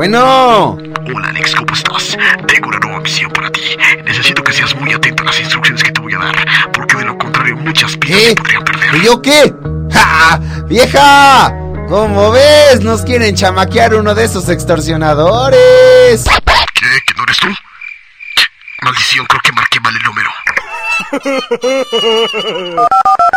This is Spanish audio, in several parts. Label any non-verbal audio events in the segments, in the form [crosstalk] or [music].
Bueno. Hola Alex, ¿cómo estás? Tengo una nueva misión para ti. Necesito que seas muy atento a las instrucciones que te voy a dar, porque de lo contrario muchas vidas podrían perder. ¿Y yo qué? [laughs] ¡Ja! ¡Vieja! ¿Cómo ves? Nos quieren chamaquear uno de esos extorsionadores. ¿Qué? ¿Que no eres tú? Maldición, creo que marqué mal el número. [laughs]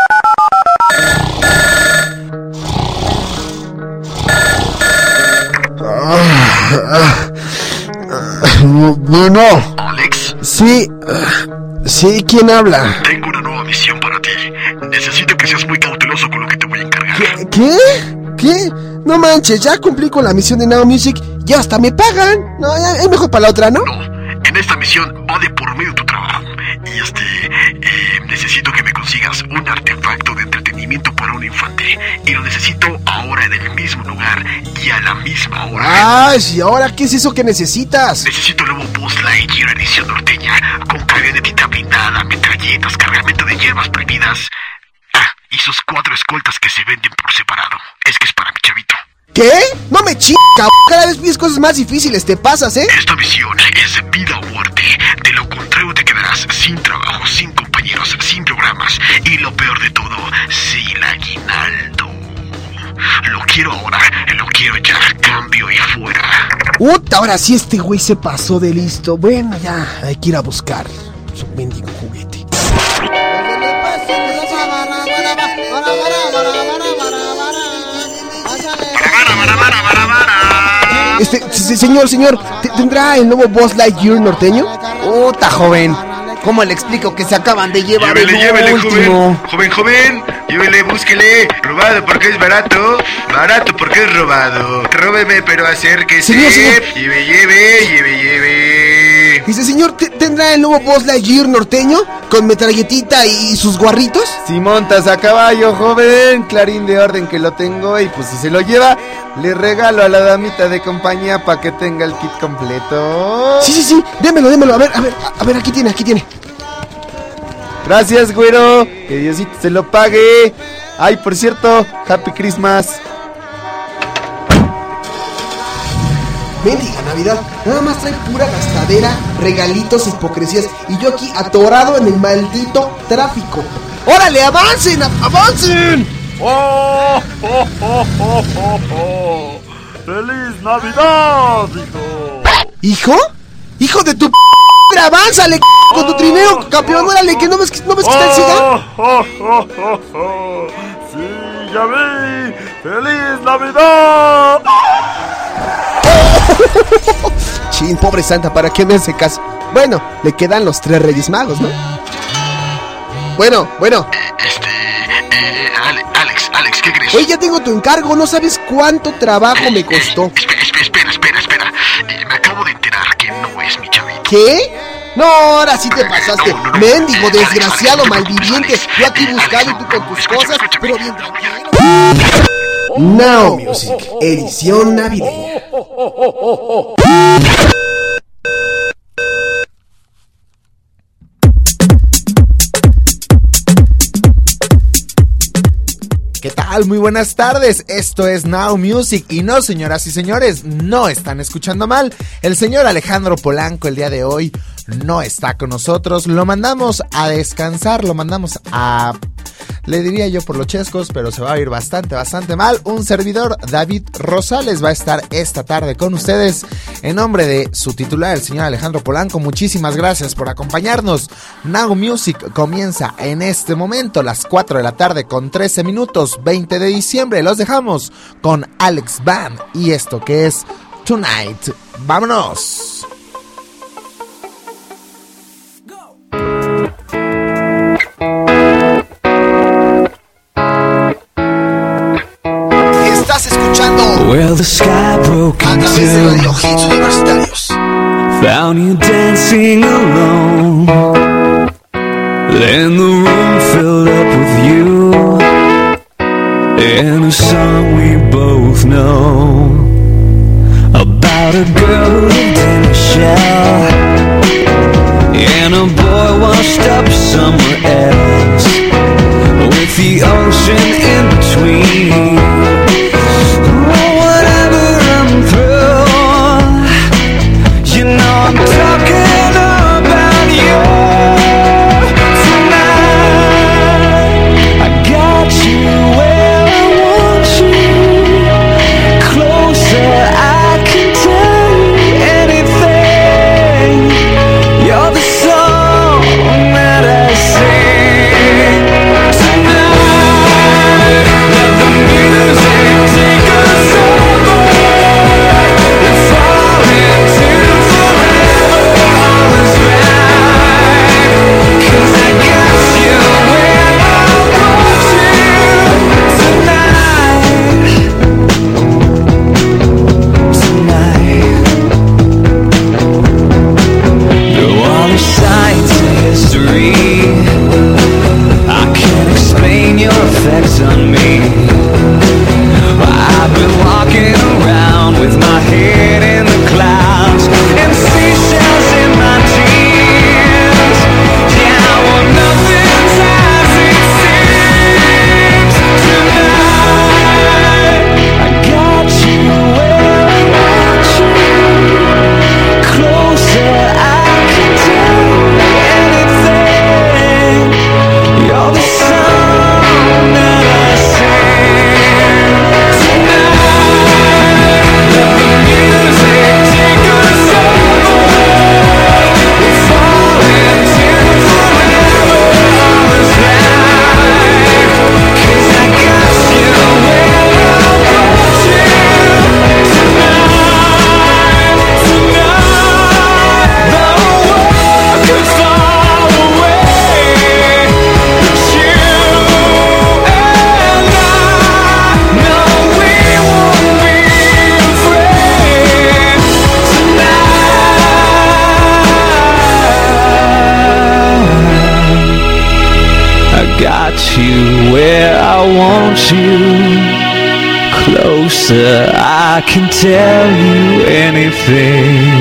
Bueno, Alex, sí. Sí, ¿quién habla? tengo una nueva misión para ti. Necesito que seas muy cauteloso con lo que te voy a encargar. ¿Qué? ¿Qué? No manches, ya cumplí con la misión de Now Music y hasta me pagan. No, es mejor para la otra, ¿no? No, en esta misión va de por medio tu trabajo. Y este, eh, necesito que me consigas un artefacto de entretenimiento para un infante. Y lo necesito ahora en el mismo lugar y a la misma hora. Ay, ¿y ahora qué es eso que necesitas? Necesito el nuevo Buzz Lightyear edición norteña, con camionetita blindada, metralletas, cargamento de hierbas prohibidas. Ah, y sus cuatro escoltas que se venden por separado. Es que es para mi chavito. ¿Qué? No me chingas, cada vez pides cosas más difíciles, te pasas, ¿eh? Esta misión es vida Y lo peor de todo, sin aguinaldo. Lo quiero ahora, lo quiero ya, cambio y fuera. Puta, ahora sí este güey se pasó de listo. Bueno, ya, hay que ir a buscar su mendigo juguete. Este, se- señor, señor, ¿te- ¿tendrá el nuevo Boss Lightyear norteño? Puta, joven. ¿Cómo le explico que se acaban de llevar Llévele, el llévele, último? joven. Joven, joven. Llévele, búsquele. Robado porque es barato. Barato porque es robado. Róbeme, pero acérquese. Señor. Lleve, lleve, lleve, lleve. Dice, señor, ¿te- ¿tendrá el nuevo Boss Lightyear norteño? Con metralletita y sus guarritos? Si montas a caballo, joven, clarín de orden que lo tengo y pues si se lo lleva, le regalo a la damita de compañía para que tenga el kit completo. Sí, sí, sí, démelo, démelo. A ver, a ver, a ver, aquí tiene, aquí tiene. Gracias, güero. Que Diosito se lo pague. Ay, por cierto, Happy Christmas. Mendiga Navidad, nada más trae pura gastadera, regalitos, hipocresías y yo aquí atorado en el maldito tráfico. ¡Órale, avancen, avancen! ¡Oh, oh, oh, oh, oh, oh! ¡Feliz Navidad, hijo! ¿Hijo? ¡Hijo de tu p avánzale, con tu trineo, campeón! ¡Órale, que no ves, que- no ves que está el SIDA! ¡Oh, oh, oh, oh, oh! ¡Sí, ya vi! ¡Feliz Navidad! [laughs] Chin, pobre santa, ¿para qué me hace caso? Bueno, le quedan los tres reyes magos, ¿no? Bueno, bueno. Este, eh, Ale- Alex, Alex, ¿qué crees? Oye, ya tengo tu encargo, no sabes cuánto trabajo me costó. Espera, espera, espera, espera, espera. Eh, me acabo de enterar que no es mi chavito. ¿Qué? No, ahora sí te pasaste. No, no, no. Mendigo, desgraciado, malviviente. Yo aquí Alex, buscando y tú con tus cosas, pero bien tranquilo. Now Music, edición navideña. ¿Qué tal? Muy buenas tardes. Esto es Now Music y no, señoras y señores, no están escuchando mal. El señor Alejandro Polanco el día de hoy no está con nosotros. Lo mandamos a descansar, lo mandamos a le diría yo por los chescos, pero se va a ir bastante, bastante mal. Un servidor, David Rosales, va a estar esta tarde con ustedes en nombre de su titular, el señor Alejandro Polanco. Muchísimas gracias por acompañarnos. Now Music comienza en este momento, las 4 de la tarde con 13 minutos, 20 de diciembre. Los dejamos con Alex Band y esto que es Tonight. ¡Vámonos! Well, the sky broke in two. Found you dancing alone. Then the room filled up with you. And a song we both know about a girl who in a shell. And a boy washed up somewhere else with the ocean in between. answer I can tell you anything.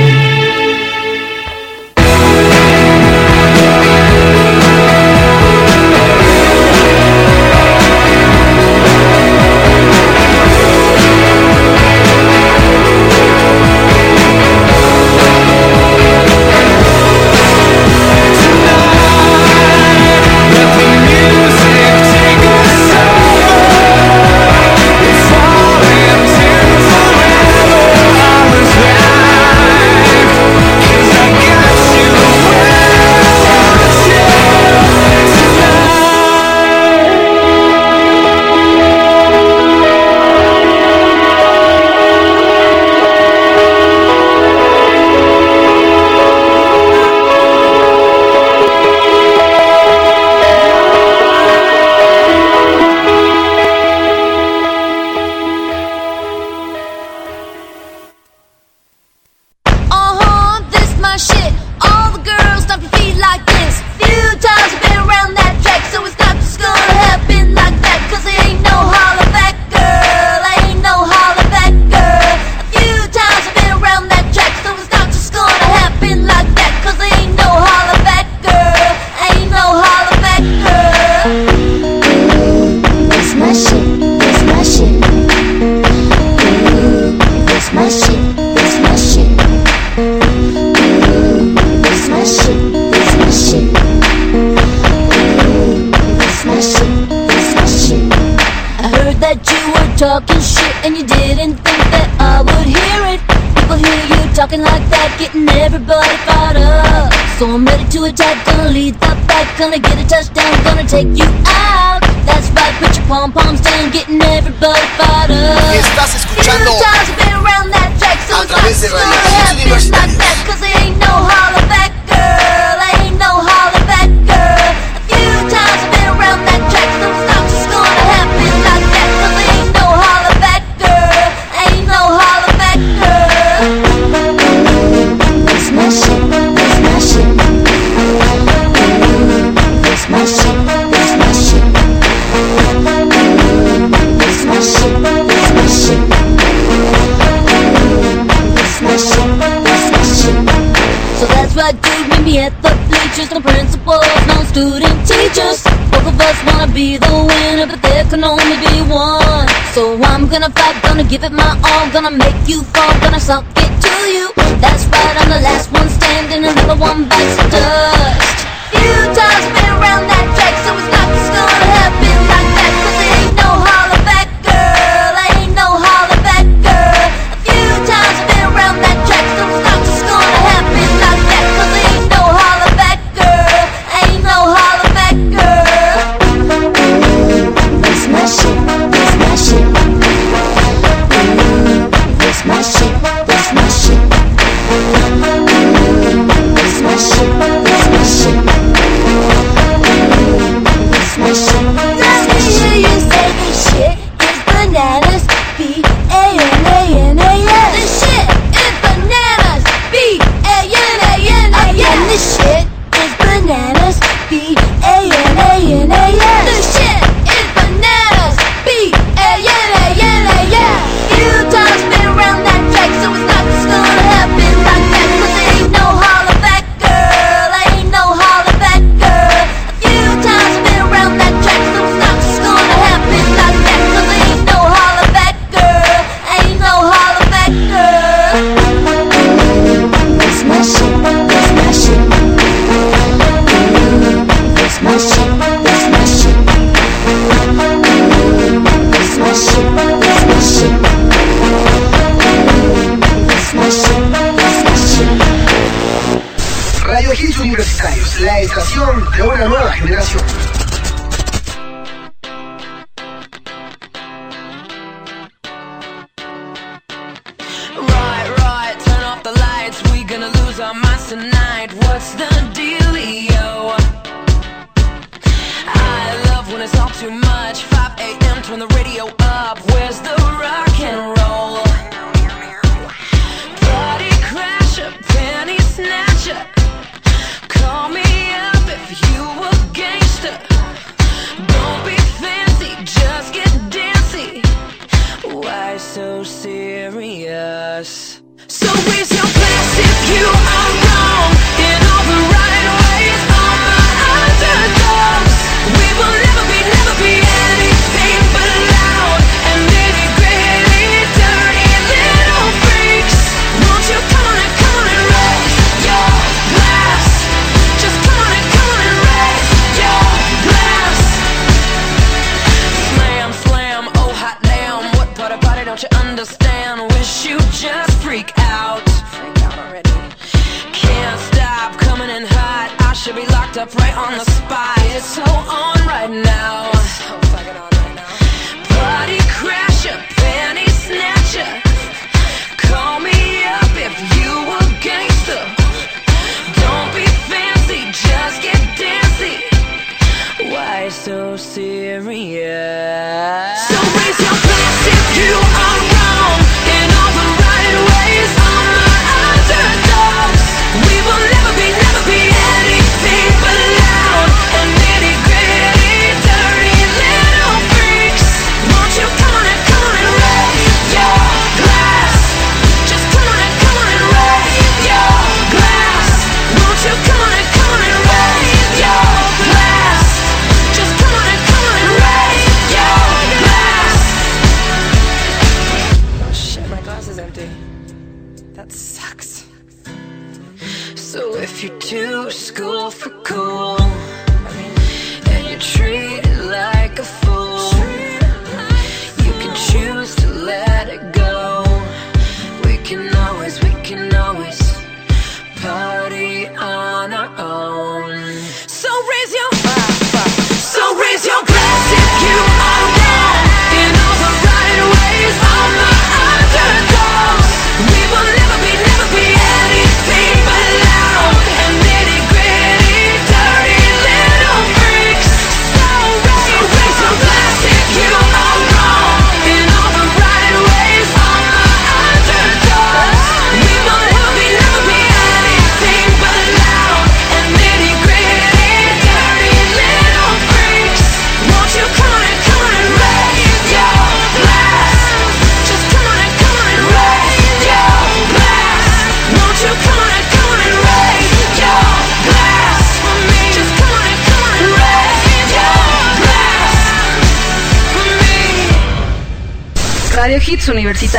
Give it my all, gonna make you fall, gonna suck it to you. That's right, I'm the last one standing, another one bites the dust. You times been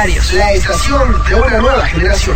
La estación de una nueva generación.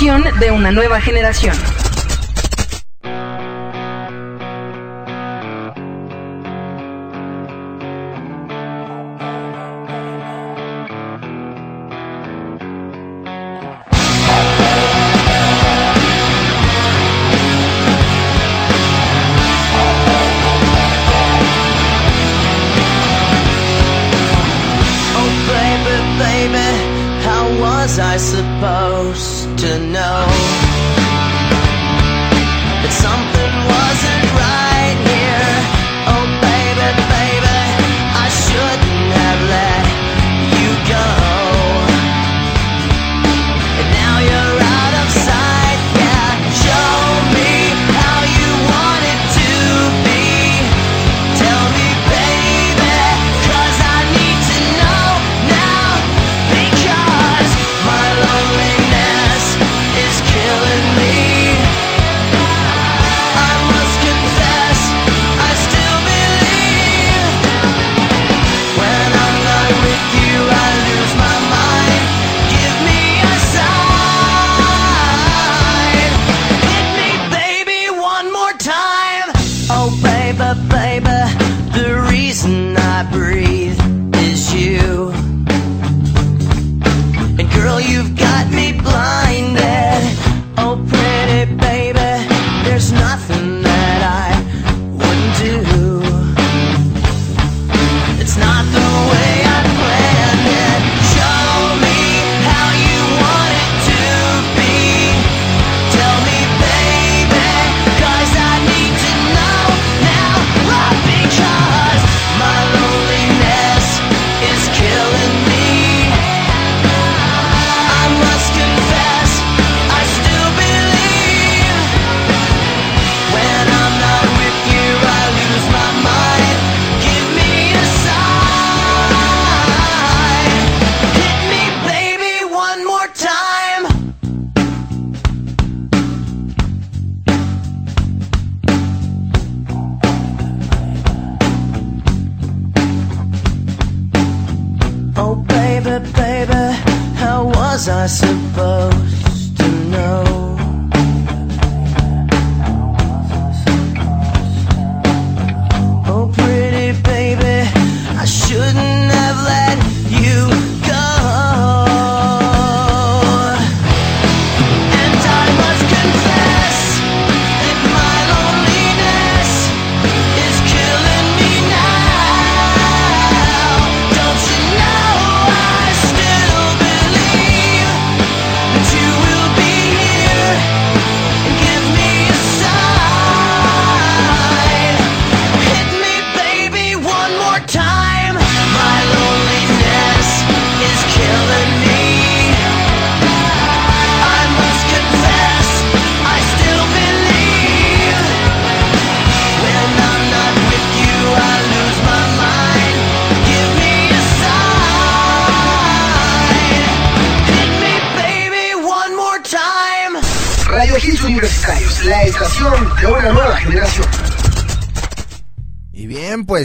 de una nueva generación.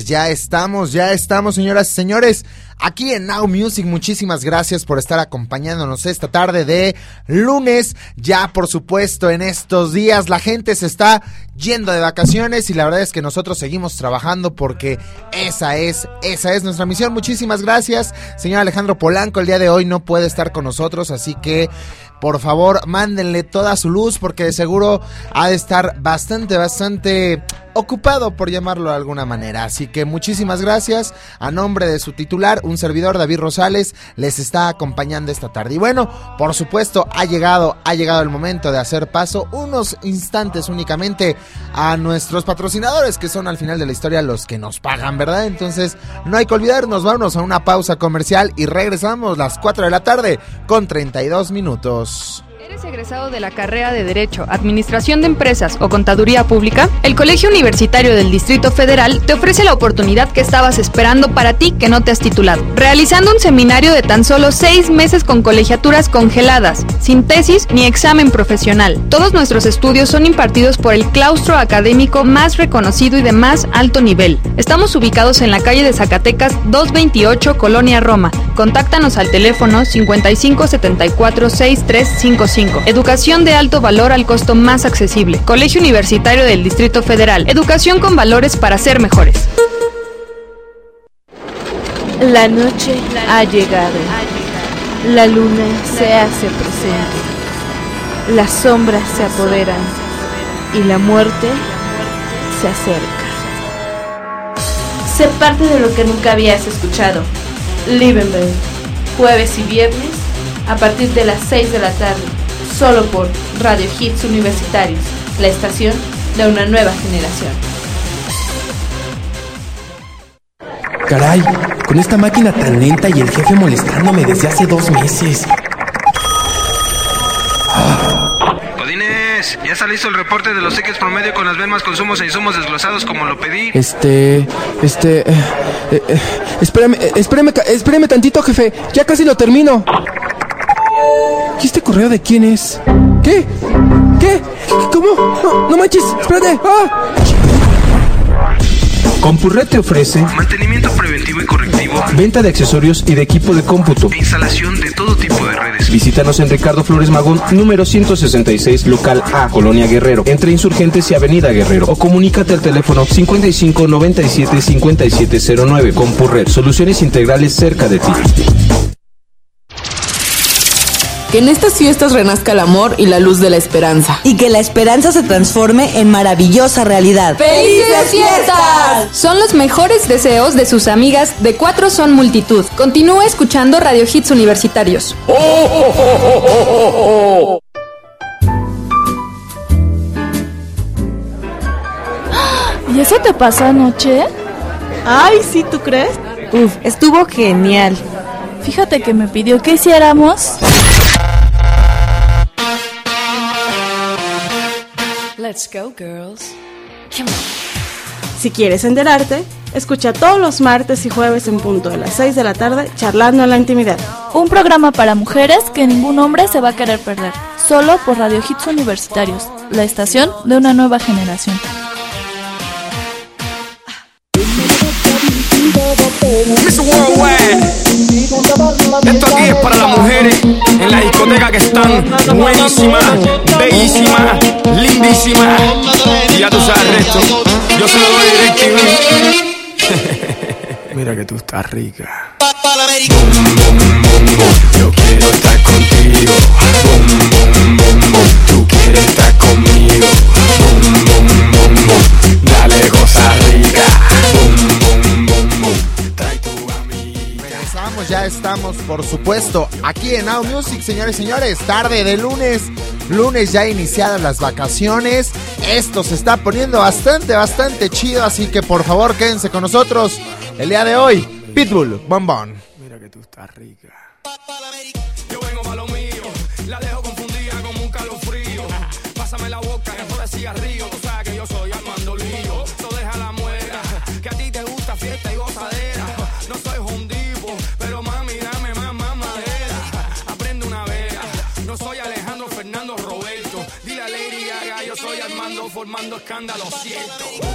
Pues ya estamos, ya estamos, señoras y señores, aquí en Now Music. Muchísimas gracias por estar acompañándonos esta tarde de lunes. Ya, por supuesto, en estos días la gente se está yendo de vacaciones y la verdad es que nosotros seguimos trabajando porque esa es, esa es nuestra misión. Muchísimas gracias, señor Alejandro Polanco. El día de hoy no puede estar con nosotros, así que por favor, mándenle toda su luz porque de seguro ha de estar bastante, bastante ocupado, por llamarlo de alguna manera. Así que muchísimas gracias. A nombre de su titular, un servidor, David Rosales, les está acompañando esta tarde. Y bueno, por supuesto, ha llegado, ha llegado el momento de hacer paso unos instantes únicamente a nuestros patrocinadores, que son al final de la historia los que nos pagan, ¿verdad? Entonces, no hay que olvidarnos, vámonos a una pausa comercial y regresamos las 4 de la tarde con 32 minutos. Adios. ¿Eres egresado de la carrera de Derecho, Administración de Empresas o Contaduría Pública? El Colegio Universitario del Distrito Federal te ofrece la oportunidad que estabas esperando para ti que no te has titulado, realizando un seminario de tan solo seis meses con colegiaturas congeladas, sin tesis ni examen profesional. Todos nuestros estudios son impartidos por el claustro académico más reconocido y de más alto nivel. Estamos ubicados en la calle de Zacatecas 228, Colonia Roma. Contáctanos al teléfono 55 74 6355. Educación de alto valor al costo más accesible. Colegio Universitario del Distrito Federal. Educación con valores para ser mejores. La noche ha llegado. La luna se hace presente. Las sombras se apoderan y la muerte se acerca. Sé parte de lo que nunca habías escuchado. Liebenberg, jueves y viernes a partir de las 6 de la tarde, solo por Radio Hits Universitarios, la estación de una nueva generación. Caray, con esta máquina tan lenta y el jefe molestándome desde hace dos meses. Godínez, ya está listo el reporte de los tickets promedio con las más consumos e insumos desglosados como lo pedí. Este, este, eh, eh, eh, espérame, eh, espérame, espérame tantito, jefe. Ya casi lo termino. ¿Y este correo de quién es? ¿Qué? ¿Qué? ¿Cómo? No, no manches, espérate. ¡Ah! Compurred te ofrece Mantenimiento preventivo y correctivo. venta de accesorios y de equipo de cómputo. e Instalación de todo tipo de redes. Visítanos en Ricardo Flores Magón, número 166, local A, Colonia Guerrero, entre Insurgentes y Avenida Guerrero. O comunícate al teléfono 55 97 5709. Compurred, soluciones integrales cerca de ti. Que en estas fiestas renazca el amor y la luz de la esperanza. Y que la esperanza se transforme en maravillosa realidad. ¡Felices fiestas! Son los mejores deseos de sus amigas de Cuatro Son Multitud. Continúa escuchando Radio Hits Universitarios. [gasps] ¿Y eso te pasó anoche? Ay, sí, ¿tú crees? Uf, estuvo genial. Fíjate que me pidió que hiciéramos. Let's go, girls. Si quieres enterarte, escucha todos los martes y jueves en punto de las 6 de la tarde charlando en la intimidad. Un programa para mujeres que ningún hombre se va a querer perder. Solo por Radio Hits Universitarios, la estación de una nueva generación. Miss Worldwide. Esto aquí es para las mujeres en la discoteca que están buenísimas, bellísimas, lindísimas. Y ya tú sabes el resto. Yo se lo doy DirecTV. Mira que tú estás rica. Yo quiero estar contigo. Bum, bum, bum. Tú quieres estar conmigo. Bum, bum, bum. Dale cosa rica. Bum, bum, bum, bum. Regresamos, ya estamos, por supuesto, aquí en Now Music, señores y señores. Tarde de lunes, lunes ya iniciadas las vacaciones. Esto se está poniendo bastante, bastante chido, así que por favor quédense con nosotros el día de hoy. Pitbull, bombón. Mira que tú estás rica. Yo vengo pa' lo mío, la dejo confundida como un calofrío. [laughs] Pásame la boca, que de cigarrillo. Escándalo, cierto.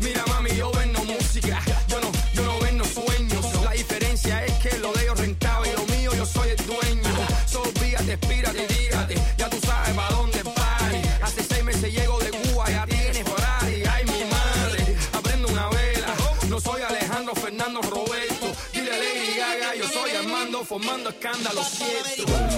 Mira mami, yo vendo música, yo no, yo no vendo sueños. La diferencia es que lo de ellos rentaba y lo mío yo soy el dueño. So fíjate, espírate, dígate, ya tú sabes para dónde party. Hace seis meses llego de Cuba, ya tienes Ferrari. Ay mi madre, aprendo una vela. No soy Alejandro Fernando Roberto. Dile Lady Gaga, yo soy Armando formando escándalo cierto.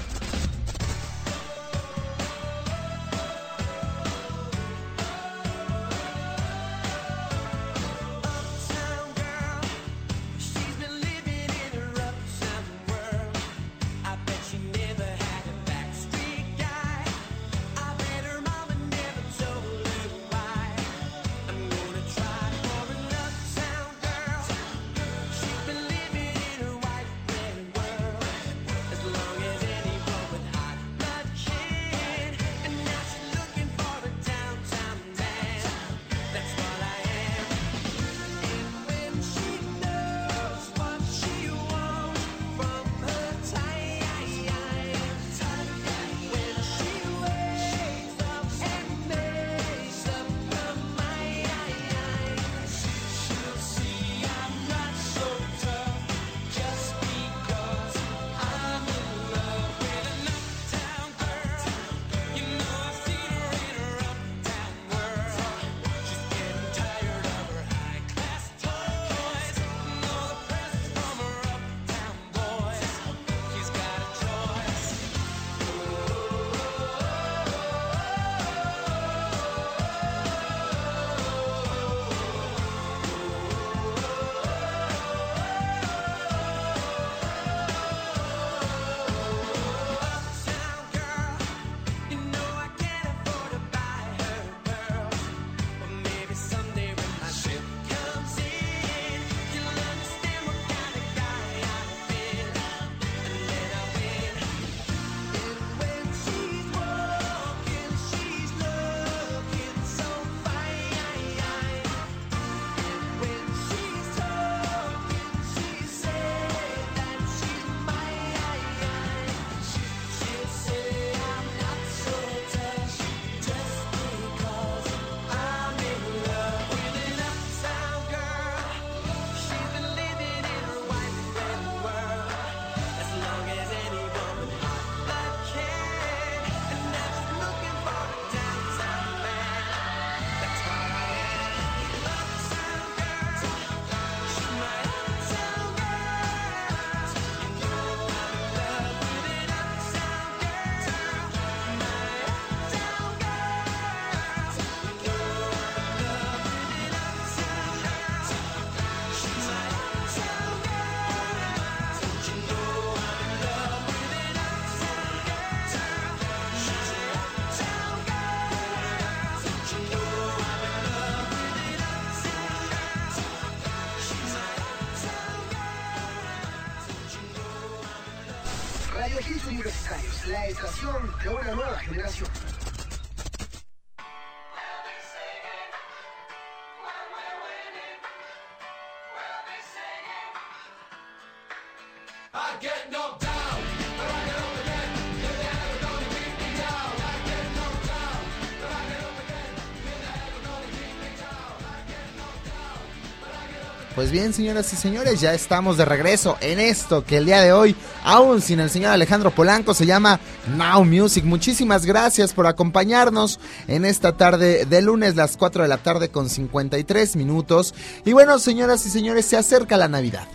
Pues bien, señoras y señores, ya estamos de regreso en esto que el día de hoy, aún sin el señor Alejandro Polanco, se llama Now Music. Muchísimas gracias por acompañarnos en esta tarde de lunes, las 4 de la tarde con 53 minutos. Y bueno, señoras y señores, se acerca la Navidad.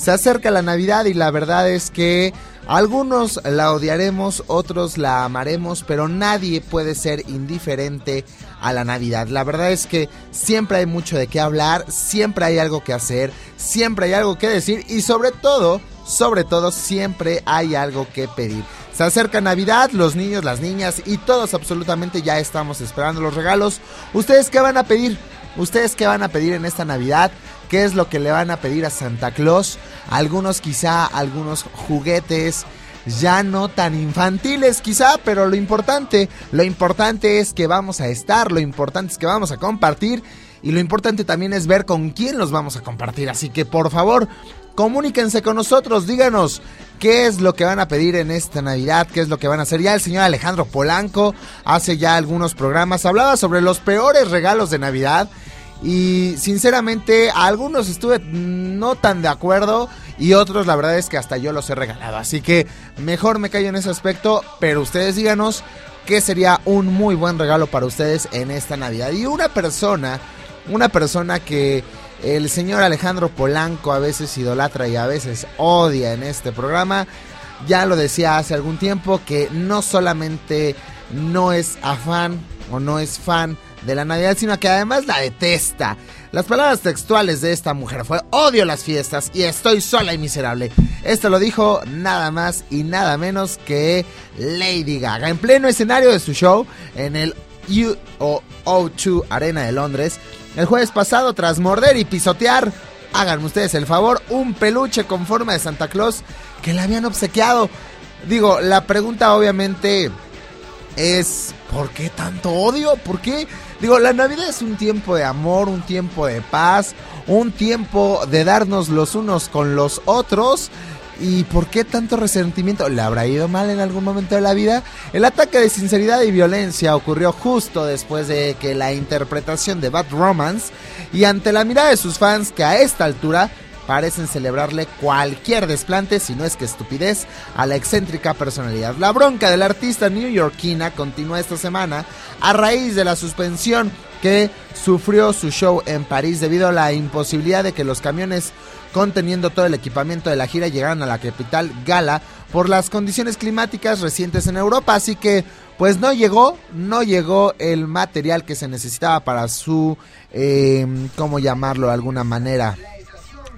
Se acerca la Navidad y la verdad es que algunos la odiaremos, otros la amaremos, pero nadie puede ser indiferente a la Navidad. La verdad es que siempre hay mucho de qué hablar, siempre hay algo que hacer, siempre hay algo que decir y sobre todo, sobre todo, siempre hay algo que pedir. Se acerca Navidad, los niños, las niñas y todos absolutamente ya estamos esperando los regalos. ¿Ustedes qué van a pedir? ¿Ustedes qué van a pedir en esta Navidad? ¿Qué es lo que le van a pedir a Santa Claus? Algunos quizá, algunos juguetes ya no tan infantiles quizá, pero lo importante, lo importante es que vamos a estar, lo importante es que vamos a compartir y lo importante también es ver con quién los vamos a compartir. Así que por favor, comuníquense con nosotros, díganos qué es lo que van a pedir en esta Navidad, qué es lo que van a hacer. Ya el señor Alejandro Polanco hace ya algunos programas, hablaba sobre los peores regalos de Navidad. Y sinceramente, algunos estuve no tan de acuerdo y otros la verdad es que hasta yo los he regalado. Así que mejor me callo en ese aspecto, pero ustedes díganos qué sería un muy buen regalo para ustedes en esta Navidad. Y una persona, una persona que el señor Alejandro Polanco a veces idolatra y a veces odia en este programa. Ya lo decía hace algún tiempo que no solamente no es afán o no es fan de la Navidad, sino que además la detesta. Las palabras textuales de esta mujer fue odio las fiestas y estoy sola y miserable. Esto lo dijo nada más y nada menos que Lady Gaga en pleno escenario de su show en el U o O2 Arena de Londres el jueves pasado tras morder y pisotear, háganme ustedes el favor, un peluche con forma de Santa Claus que le habían obsequiado. Digo, la pregunta obviamente es ¿por qué tanto odio? ¿Por qué? Digo, la Navidad es un tiempo de amor, un tiempo de paz, un tiempo de darnos los unos con los otros. ¿Y por qué tanto resentimiento? ¿Le habrá ido mal en algún momento de la vida? El ataque de sinceridad y violencia ocurrió justo después de que la interpretación de Bad Romance y ante la mirada de sus fans que a esta altura parecen celebrarle cualquier desplante, si no es que estupidez, a la excéntrica personalidad. La bronca del artista newyorkina continúa esta semana a raíz de la suspensión que sufrió su show en París debido a la imposibilidad de que los camiones conteniendo todo el equipamiento de la gira llegaran a la capital Gala por las condiciones climáticas recientes en Europa, así que pues no llegó, no llegó el material que se necesitaba para su, eh, ¿cómo llamarlo de alguna manera?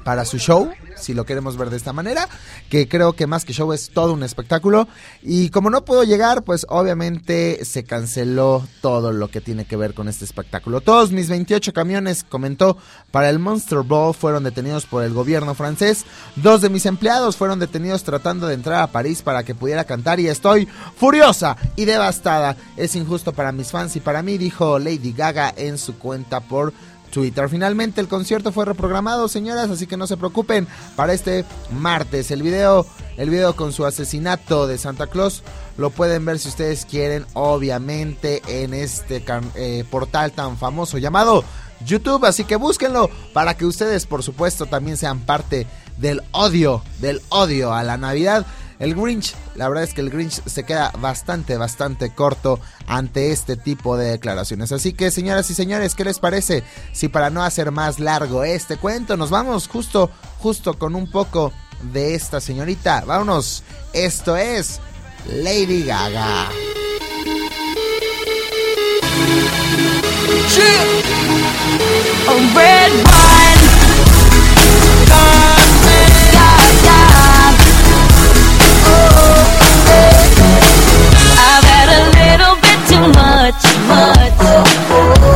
Para su show, si lo queremos ver de esta manera, que creo que más que show es todo un espectáculo. Y como no puedo llegar, pues obviamente se canceló todo lo que tiene que ver con este espectáculo. Todos mis 28 camiones, comentó, para el Monster Ball fueron detenidos por el gobierno francés. Dos de mis empleados fueron detenidos tratando de entrar a París para que pudiera cantar y estoy furiosa y devastada. Es injusto para mis fans y para mí, dijo Lady Gaga en su cuenta por Twitter. Finalmente el concierto fue reprogramado, señoras, así que no se preocupen para este martes. El video, el video con su asesinato de Santa Claus lo pueden ver si ustedes quieren, obviamente, en este eh, portal tan famoso llamado YouTube. Así que búsquenlo para que ustedes, por supuesto, también sean parte del odio, del odio a la Navidad. El Grinch, la verdad es que el Grinch se queda bastante, bastante corto ante este tipo de declaraciones. Así que, señoras y señores, ¿qué les parece? Si para no hacer más largo este cuento, nos vamos justo, justo con un poco de esta señorita. Vámonos, esto es Lady Gaga.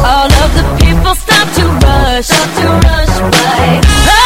All of the people stop to rush, stop to rush by.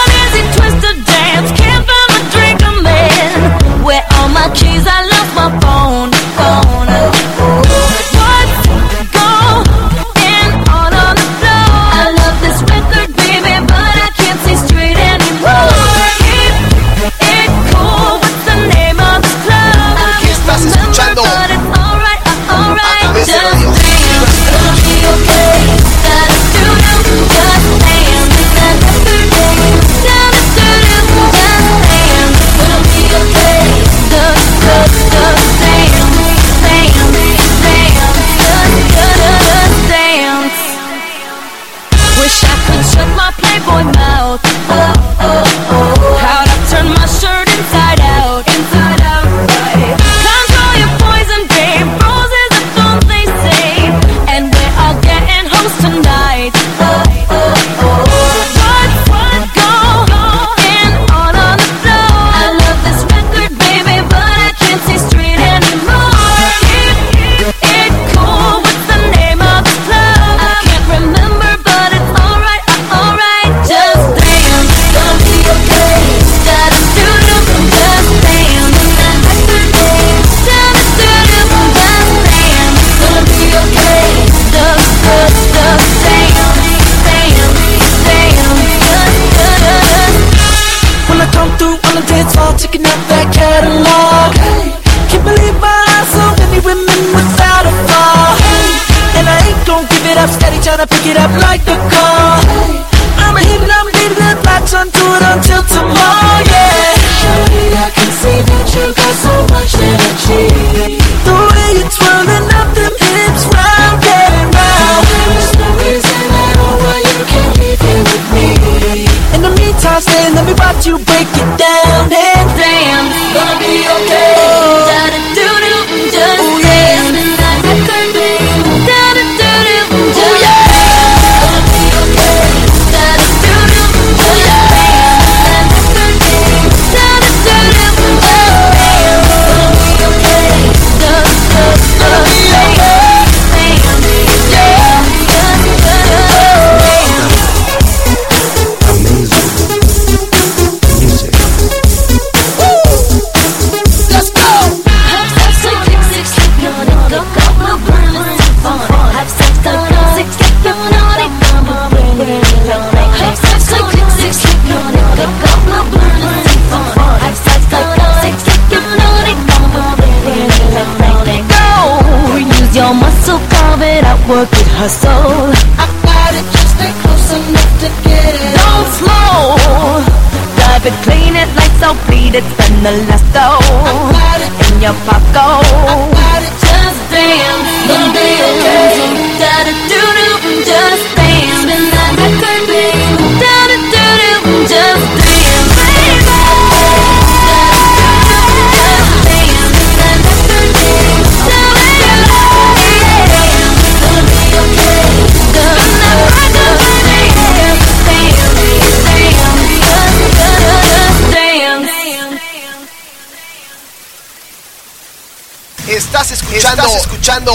Escuchando,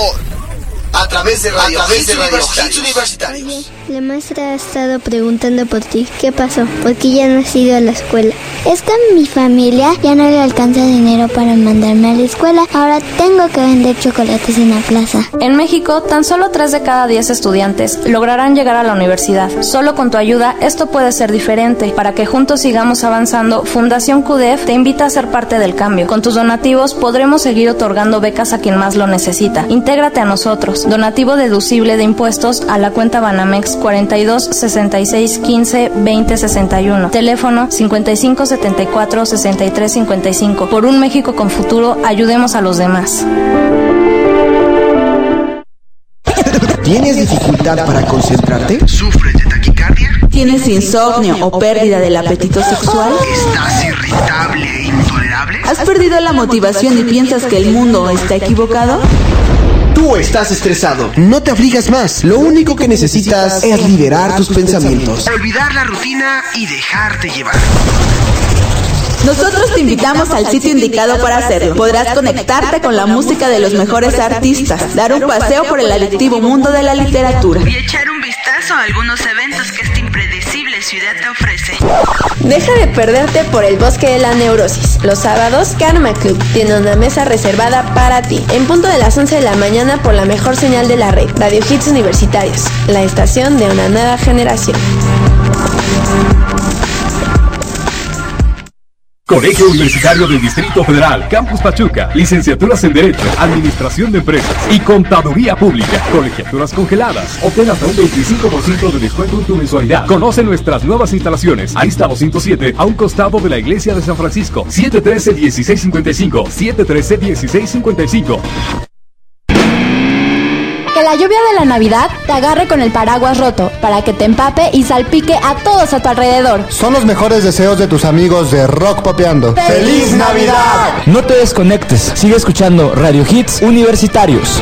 a través de Radio, a través de Radio Hits Universitarios. Oye, la maestra ha estado preguntando por ti. ¿Qué pasó? ¿Por qué ya no has ido a la escuela? Es que mi familia ya no le alcanza dinero para mandarme a la escuela. Ahora tengo que vender chocolates en la plaza. En México, tan solo 3 de cada 10 estudiantes lograrán llegar a la universidad. Solo con tu ayuda, esto puede ser diferente. Para que juntos sigamos avanzando, Fundación QDF te invita a ser parte del cambio. Con tus donativos podremos seguir otorgando becas a quien más lo necesita. Intégrate a nosotros. Donativo deducible de impuestos a la cuenta Banamex 42 66 15 20 61. Teléfono 55 74 63 55. Por un México con futuro, ayudemos a los demás. ¿Tienes dificultad para concentrarte? ¿Sufres de taquicardia? ¿Tienes insomnio o pérdida del apetito sexual? ¿Estás irritable e intolerable? ¿Has perdido la motivación y piensas que el mundo está equivocado? Tú estás estresado. No te aflijas más. Lo único que necesitas es liberar tus pensamientos. Olvidar la rutina y dejarte llevar. Nosotros te invitamos al sitio indicado para hacerlo. Podrás conectarte con la música de los mejores artistas, dar un paseo por el adictivo mundo de la literatura. y echar un vistazo a algunos eventos que esta impredecible ciudad te ofrece. Deja de perderte por el bosque de la neurosis. Los sábados, Karma Club tiene una mesa reservada para ti. En punto de las 11 de la mañana por la mejor señal de la red, Radio Hits Universitarios, la estación de una nueva generación. Colegio Universitario del Distrito Federal, Campus Pachuca, licenciaturas en Derecho, Administración de Empresas y Contaduría Pública, colegiaturas congeladas. Obtén hasta un 25% de descuento en tu mensualidad. Conoce nuestras nuevas instalaciones. Ahí está 207, a un costado de la Iglesia de San Francisco. 713-1655, 713-1655. La lluvia de la Navidad te agarre con el paraguas roto, para que te empape y salpique a todos a tu alrededor. Son los mejores deseos de tus amigos de Rock Popeando. ¡Feliz Navidad! No te desconectes, sigue escuchando Radio Hits Universitarios.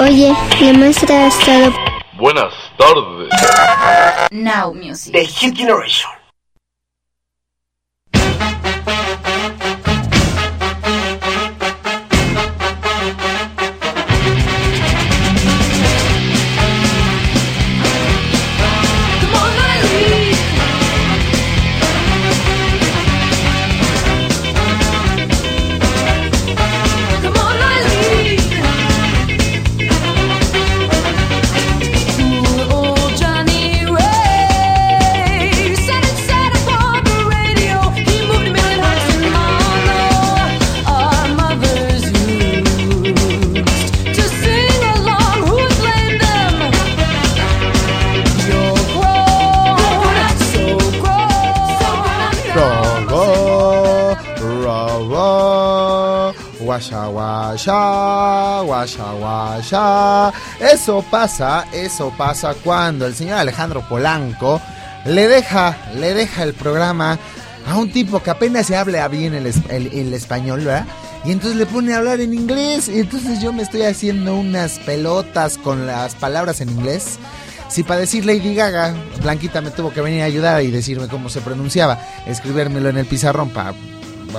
Oye, la maestra ha estado... Buenas tardes. Now Music. The Hit Generation. Guasha. Eso pasa, eso pasa cuando el señor Alejandro Polanco le deja, le deja el programa a un tipo que apenas se habla bien el, el- español, ¿verdad? Y entonces le pone a hablar en inglés. Y entonces yo me estoy haciendo unas pelotas con las palabras en inglés. Si para decir Lady Gaga, Blanquita me tuvo que venir a ayudar y decirme cómo se pronunciaba, escribírmelo en el pizarrón para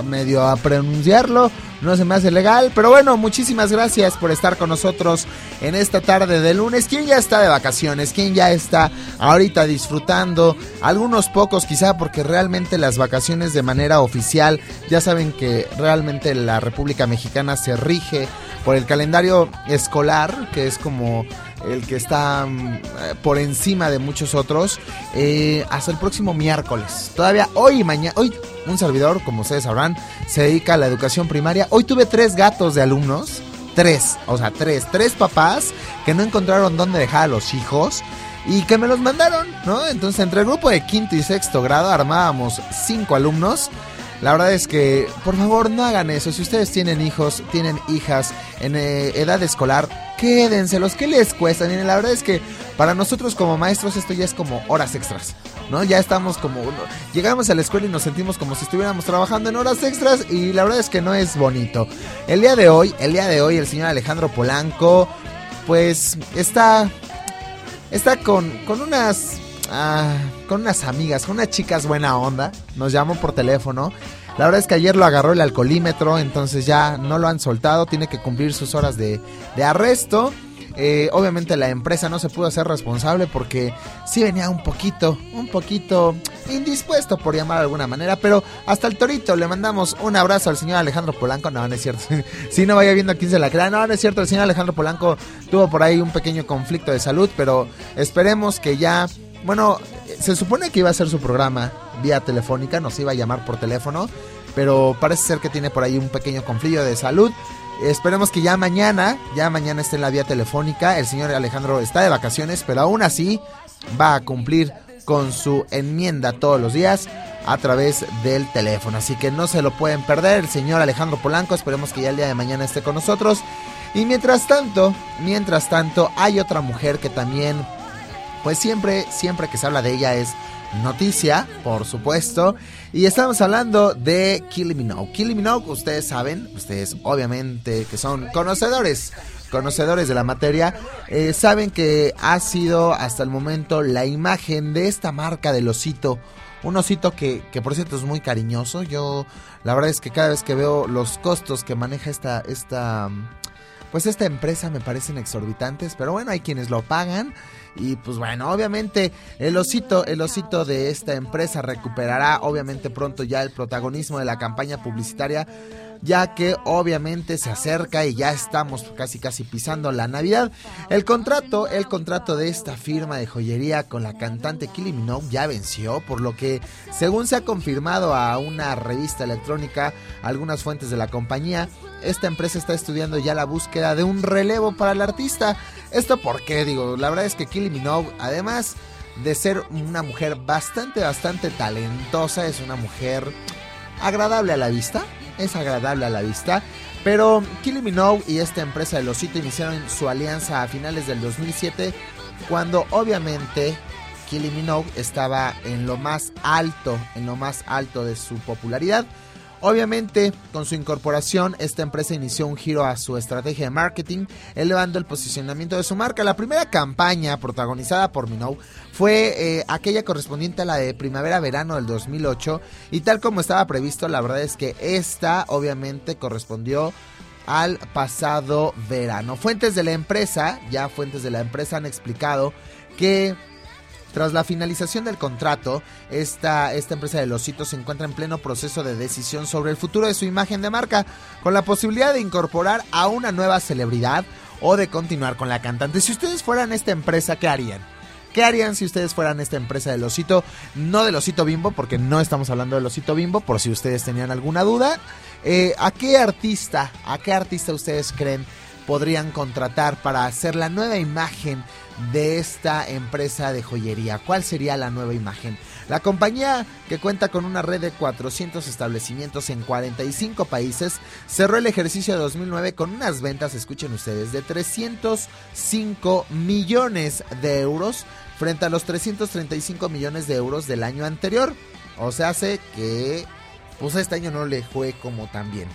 medio a pronunciarlo, no se me hace legal, pero bueno, muchísimas gracias por estar con nosotros en esta tarde de lunes. ¿Quién ya está de vacaciones? ¿Quién ya está ahorita disfrutando? Algunos pocos quizá porque realmente las vacaciones de manera oficial, ya saben que realmente la República Mexicana se rige por el calendario escolar, que es como el que está mm, eh, por encima de muchos otros, eh, hasta el próximo miércoles. Todavía hoy y mañana, hoy un servidor, como ustedes sabrán, se dedica a la educación primaria. Hoy tuve tres gatos de alumnos, Tres, o sea, tres, tres papás que no encontraron dónde dejar a los hijos y que me los mandaron, ¿no? Entonces, entre el grupo de quinto y sexto grado armábamos cinco alumnos. La verdad es que, por favor, no hagan eso. Si ustedes tienen hijos, tienen hijas en eh, edad escolar, quédenselos. ¿Qué les cuesta? Miren, la verdad es que para nosotros como maestros esto ya es como horas extras. ¿No? Ya estamos como. Llegamos a la escuela y nos sentimos como si estuviéramos trabajando en horas extras. Y la verdad es que no es bonito. El día de hoy, el día de hoy, el señor Alejandro Polanco. Pues está. Está con, con unas. ah, con unas amigas, con unas chicas buena onda. Nos llamó por teléfono. La verdad es que ayer lo agarró el alcoholímetro, entonces ya no lo han soltado, tiene que cumplir sus horas de, arresto. Eh, obviamente la empresa no se pudo hacer responsable porque sí venía un poquito, un poquito indispuesto por llamar de alguna manera, pero hasta el torito le mandamos un abrazo al señor Alejandro Polanco, no, no es cierto, [laughs] si no vaya viendo a quién se la crea, no, no es cierto, el señor Alejandro Polanco tuvo por ahí un pequeño conflicto de salud, pero esperemos que ya, bueno, se supone que iba a ser su programa vía telefónica, nos iba a llamar por teléfono, pero parece ser que tiene por ahí un pequeño conflicto de salud. Esperemos que ya mañana, ya mañana esté en la vía telefónica. El señor Alejandro está de vacaciones, pero aún así va a cumplir con su enmienda todos los días a través del teléfono. Así que no se lo pueden perder. El señor Alejandro Polanco, esperemos que ya el día de mañana esté con nosotros. Y mientras tanto, mientras tanto, hay otra mujer que también, pues siempre, siempre que se habla de ella es noticia, por supuesto. Y estamos hablando de Kylie Minogue. Ustedes saben, ustedes obviamente que son conocedores, conocedores de la materia, eh, saben que ha sido hasta el momento la imagen de esta marca del osito. Un osito que, que por cierto es muy cariñoso. Yo, la verdad es que cada vez que veo los costos que maneja esta, esta, pues esta empresa me parecen exorbitantes. Pero bueno, hay quienes lo pagan. Y pues bueno, obviamente el osito, el osito de esta empresa recuperará obviamente pronto ya el protagonismo de la campaña publicitaria, ya que obviamente se acerca y ya estamos casi casi pisando la Navidad. El contrato, el contrato de esta firma de joyería con la cantante Kylie Minogue ya venció, por lo que según se ha confirmado a una revista electrónica, algunas fuentes de la compañía, esta empresa está estudiando ya la búsqueda de un relevo para el artista. ¿Esto por qué? Digo, la verdad es que Kylie Minogue, además de ser una mujer bastante, bastante talentosa, es una mujer agradable a la vista. Es agradable a la vista. Pero Kylie Minogue y esta empresa de Osito iniciaron su alianza a finales del 2007, cuando obviamente Kylie Minogue estaba en lo más alto, en lo más alto de su popularidad. Obviamente, con su incorporación, esta empresa inició un giro a su estrategia de marketing, elevando el posicionamiento de su marca. La primera campaña protagonizada por Minogue fue eh, aquella correspondiente a la de primavera-verano del 2008 y tal como estaba previsto, la verdad es que esta obviamente correspondió al pasado verano. Fuentes de la empresa, ya fuentes de la empresa han explicado que tras la finalización del contrato, esta, esta empresa de los hitos se encuentra en pleno proceso de decisión sobre el futuro de su imagen de marca, con la posibilidad de incorporar a una nueva celebridad o de continuar con la cantante. Si ustedes fueran esta empresa, ¿qué harían? ¿Qué harían si ustedes fueran esta empresa del osito? No del osito bimbo, porque no estamos hablando del osito bimbo, por si ustedes tenían alguna duda. Eh, ¿A qué artista, a qué artista ustedes creen podrían contratar para hacer la nueva imagen de esta empresa de joyería? ¿Cuál sería la nueva imagen? La compañía, que cuenta con una red de 400 establecimientos en 45 países, cerró el ejercicio de 2009 con unas ventas, escuchen ustedes, de 305 millones de euros frente a los 335 millones de euros del año anterior. O sea, hace que pues este año no le fue como tan bien.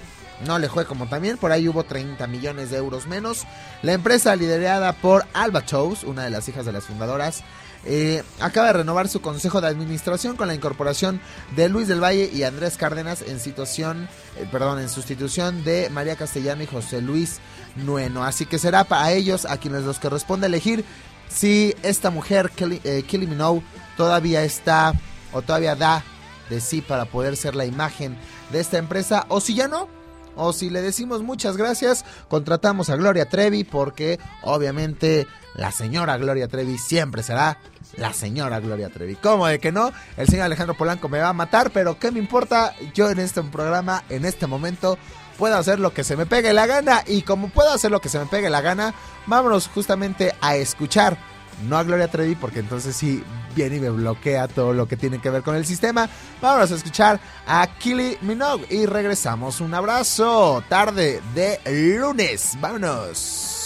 No le fue como también, por ahí hubo 30 millones de euros menos. La empresa liderada por Alba Chose, una de las hijas de las fundadoras, eh, acaba de renovar su consejo de administración con la incorporación de Luis del Valle y Andrés Cárdenas en situación, eh, perdón, en sustitución de María Castellano y José Luis Nueno. Así que será para ellos a quienes los corresponde elegir si esta mujer, Kelly, eh, Minogue, todavía está o todavía da de sí para poder ser la imagen de esta empresa o si ya no, o si le decimos muchas gracias, contratamos a Gloria Trevi porque obviamente la señora Gloria Trevi siempre será la señora Gloria Trevi. ¿Cómo de que no? El señor Alejandro Polanco me va a matar, pero ¿qué me importa? Yo en este programa, en este momento, puedo hacer lo que se me pegue la gana. Y como puedo hacer lo que se me pegue la gana, vámonos justamente a escuchar. No a Gloria Trevi, porque entonces sí viene y me bloquea todo lo que tiene que ver con el sistema. Vámonos a escuchar a Kylie Minogue y regresamos. Un abrazo. Tarde de lunes. Vámonos.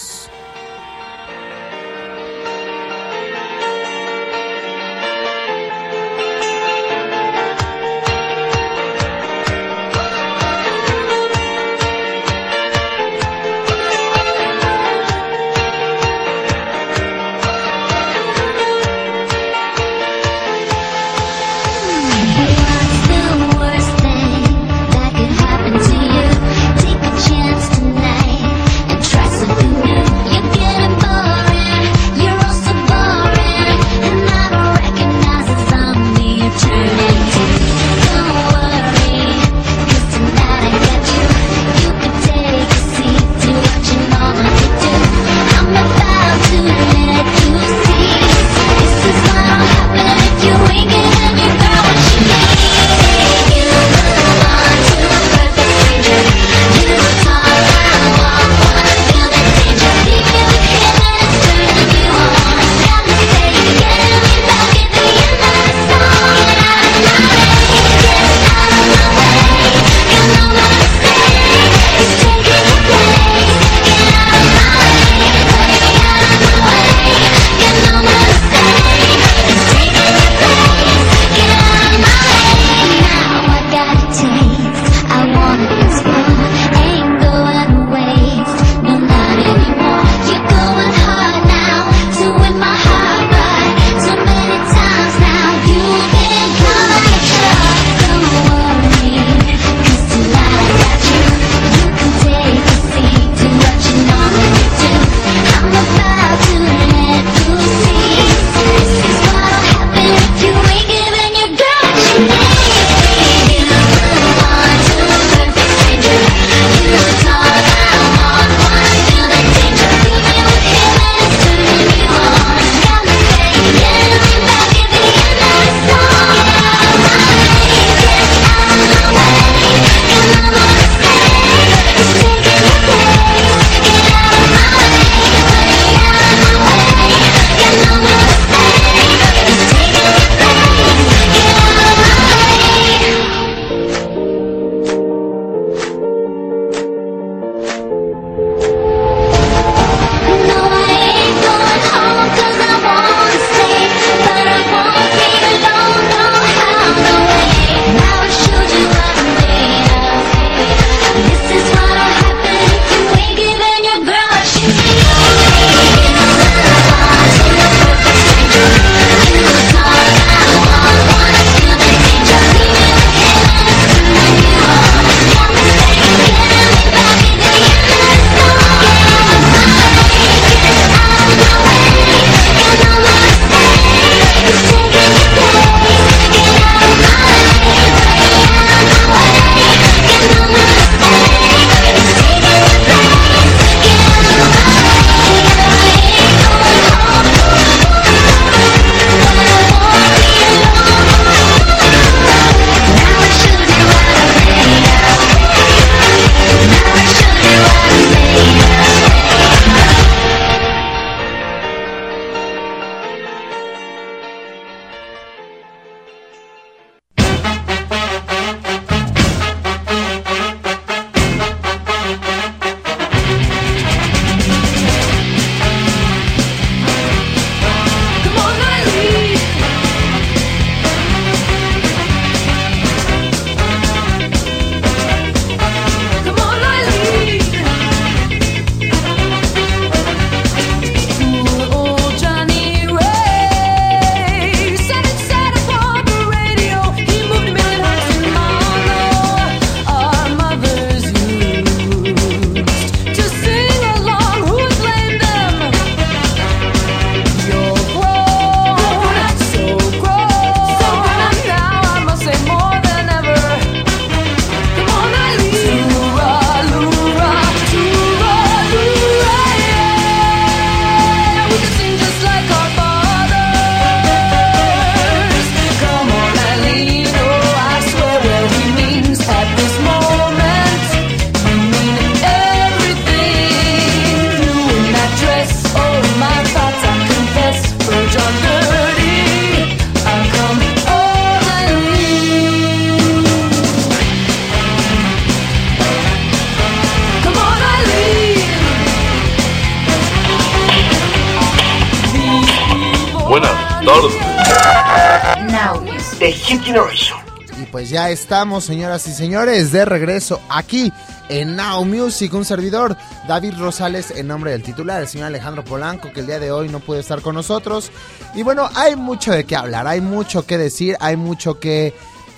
Señoras y señores, de regreso aquí en Now Music, un servidor, David Rosales, en nombre del titular, el señor Alejandro Polanco, que el día de hoy no puede estar con nosotros. Y bueno, hay mucho de qué hablar, hay mucho que decir, hay mucho que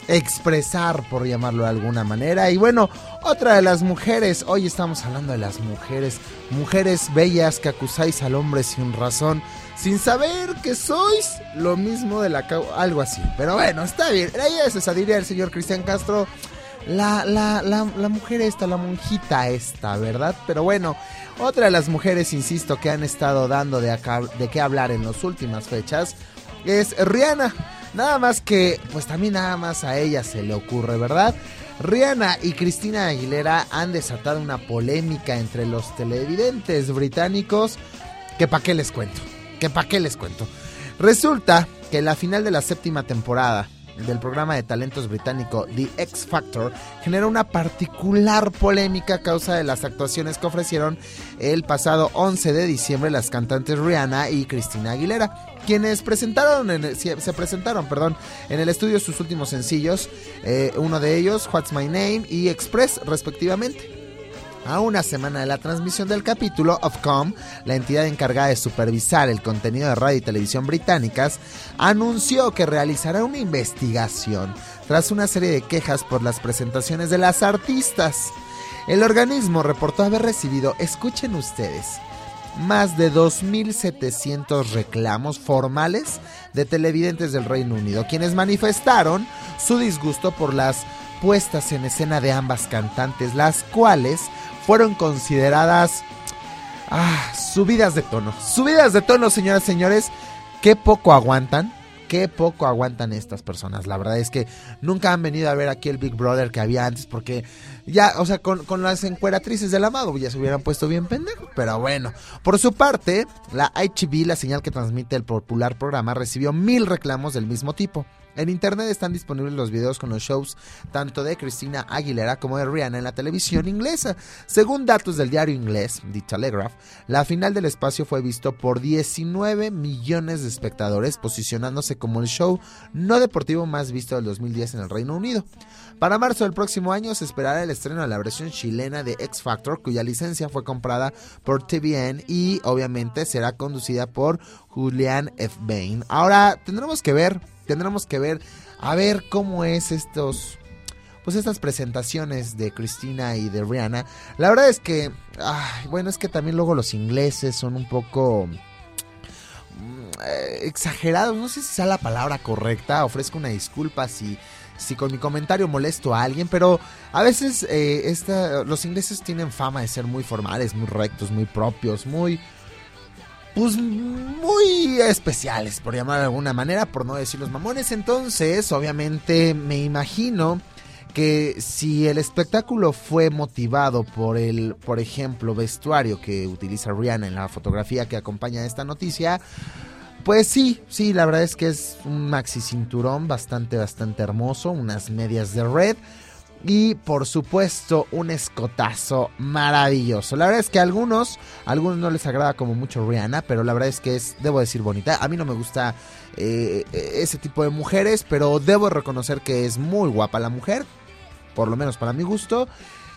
expresar, por llamarlo de alguna manera. Y bueno, otra de las mujeres, hoy estamos hablando de las mujeres, mujeres bellas que acusáis al hombre sin razón, sin saber que sois lo mismo de la... algo así. Pero bueno, está bien. Ella es esa, diría el señor Cristian Castro. La, la, la, la mujer esta, la monjita esta, ¿verdad? Pero bueno, otra de las mujeres, insisto, que han estado dando de, acá, de qué hablar en las últimas fechas es Rihanna. Nada más que, pues también nada más a ella se le ocurre, ¿verdad? Rihanna y Cristina Aguilera han desatado una polémica entre los televidentes británicos que pa' qué les cuento, que pa' qué les cuento. Resulta que la final de la séptima temporada del programa de talentos británico The X Factor generó una particular polémica a causa de las actuaciones que ofrecieron el pasado 11 de diciembre las cantantes Rihanna y Cristina Aguilera, quienes presentaron en se presentaron, perdón, en el estudio sus últimos sencillos, eh, uno de ellos What's My Name y Express respectivamente. A una semana de la transmisión del capítulo, Ofcom, la entidad encargada de supervisar el contenido de radio y televisión británicas, anunció que realizará una investigación tras una serie de quejas por las presentaciones de las artistas. El organismo reportó haber recibido, escuchen ustedes, más de 2.700 reclamos formales de televidentes del Reino Unido, quienes manifestaron su disgusto por las puestas en escena de ambas cantantes, las cuales fueron consideradas ah, subidas de tono. Subidas de tono, señoras y señores, qué poco aguantan. Qué poco aguantan estas personas. La verdad es que nunca han venido a ver aquí el Big Brother que había antes porque ya, o sea, con, con las encueratrices del amado ya se hubieran puesto bien pendejos. Pero bueno, por su parte, la ITV, la señal que transmite el popular programa, recibió mil reclamos del mismo tipo. En internet están disponibles los videos con los shows tanto de Cristina Aguilera como de Rihanna en la televisión inglesa. Según datos del diario inglés The Telegraph, la final del espacio fue visto por 19 millones de espectadores, posicionándose como el show no deportivo más visto del 2010 en el Reino Unido. Para marzo del próximo año se esperará el estreno de la versión chilena de X Factor, cuya licencia fue comprada por TVN y obviamente será conducida por Julian F. Bain. Ahora tendremos que ver, tendremos que ver, a ver cómo es estos pues estas presentaciones de Cristina y de Rihanna. La verdad es que, bueno, es que también luego los ingleses son un poco mm, eh, exagerados. No sé si sea la palabra correcta. Ofrezco una disculpa si, si con mi comentario molesto a alguien, pero a veces eh, esta, los ingleses tienen fama de ser muy formales, muy rectos, muy propios, muy pues muy especiales, por llamar de alguna manera, por no decir los mamones. Entonces, obviamente, me imagino que si el espectáculo fue motivado por el, por ejemplo, vestuario que utiliza Rihanna en la fotografía que acompaña esta noticia, pues sí, sí, la verdad es que es un maxi cinturón bastante, bastante hermoso, unas medias de red y por supuesto un escotazo maravilloso. La verdad es que a algunos, a algunos no les agrada como mucho Rihanna, pero la verdad es que es, debo decir, bonita. A mí no me gusta eh, ese tipo de mujeres, pero debo reconocer que es muy guapa la mujer, por lo menos para mi gusto.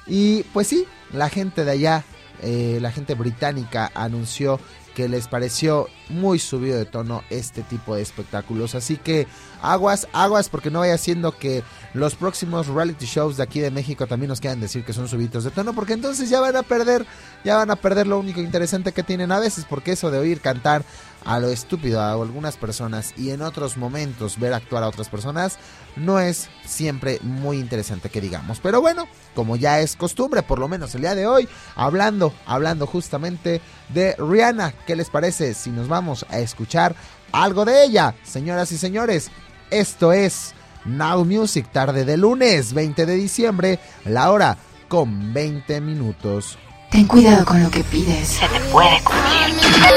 Y pues sí, la gente de allá, eh, la gente británica anunció que les pareció muy subido de tono este tipo de espectáculos. Así que aguas, aguas, porque no vaya siendo que los próximos reality shows de aquí de México también nos quieran decir que son subidos de tono, porque entonces ya van a perder, ya van a perder lo único interesante que tienen a veces, porque eso de oír cantar a lo estúpido a algunas personas y en otros momentos ver actuar a otras personas no es siempre muy interesante que digamos. Pero bueno, como ya es costumbre, por lo menos el día de hoy, hablando, hablando justamente de Rihanna, ¿qué les parece si nos vamos a escuchar algo de ella? Señoras y señores, esto es Now Music, tarde de lunes 20 de diciembre, la hora con 20 minutos. Ten cuidado con lo que pides. Se te puede cumplir.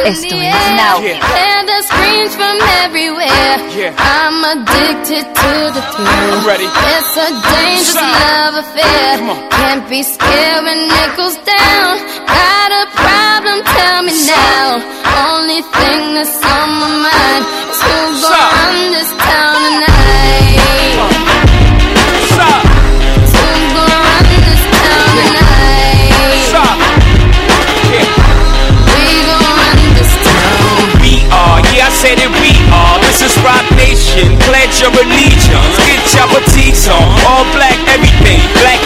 Esto es Now. Hear the screams from everywhere. Yeah. I'm addicted to the thrill. I'm ready. It's a dangerous Sign. love affair. Can't be scared when it goes down. Got a problem? Tell me now. Only thing that's on my mind is who's gonna run this town tonight. said it we are. This is Rock Nation. Pledge your allegiance. Get your petite on. All black everything. Black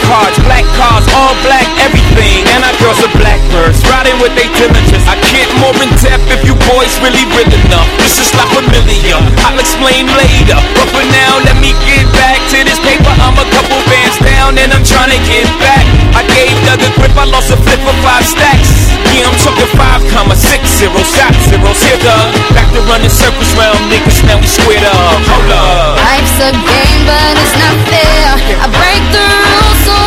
black cars, all black everything. And our girls are blackbirds, riding with their diligence. I can't more in depth if you boys really real enough. This is not familiar, I'll explain later. But for now, let me get back to this paper. I'm a couple bands down and I'm trying to get back. I gave Doug a grip, I lost a flip for five stacks. Yeah, I'm talking five comma six zero shot zeros. Here the back to running circles round niggas. Now we squared up. Hold up. Life's a game, but it's not fair. I break the rules. So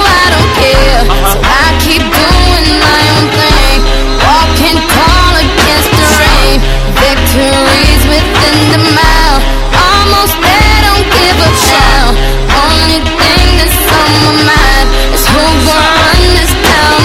the mile. Almost there, don't give up now. Only thing that's on my mind is who gon' run this town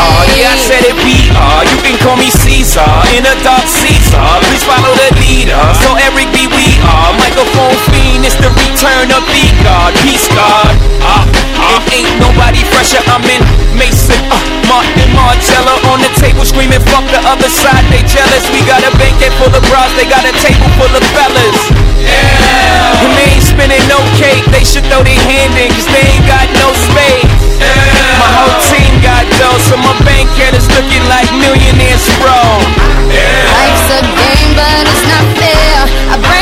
Oh, yeah, I said it, we are. You can call me Caesar, in a dark Caesar. Please follow the leader. So Eric B, we are. Microphone fiend, it's the return of the God. Peace God. Uh, uh, ain't nobody fresher. I'm in Mason, uh, Martin Marcello on the table screaming, fuck the other side. They jealous. We got a banquet full of bras. They got a table full of fellas. Yeah. And they ain't spinning no cake. They should throw their hand in, cause they ain't got no space. My whole team got dough, so my bank account is looking like millionaires, bro. Life's a game, but it's not fair.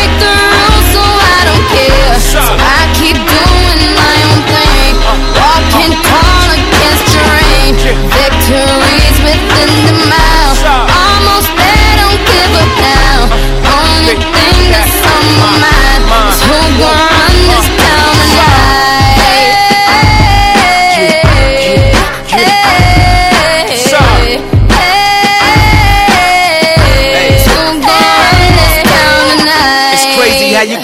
I keep doing my own thing. Walking tall against the rain. Victories within the. Almost there, don't give up now. Only thing that's on my mind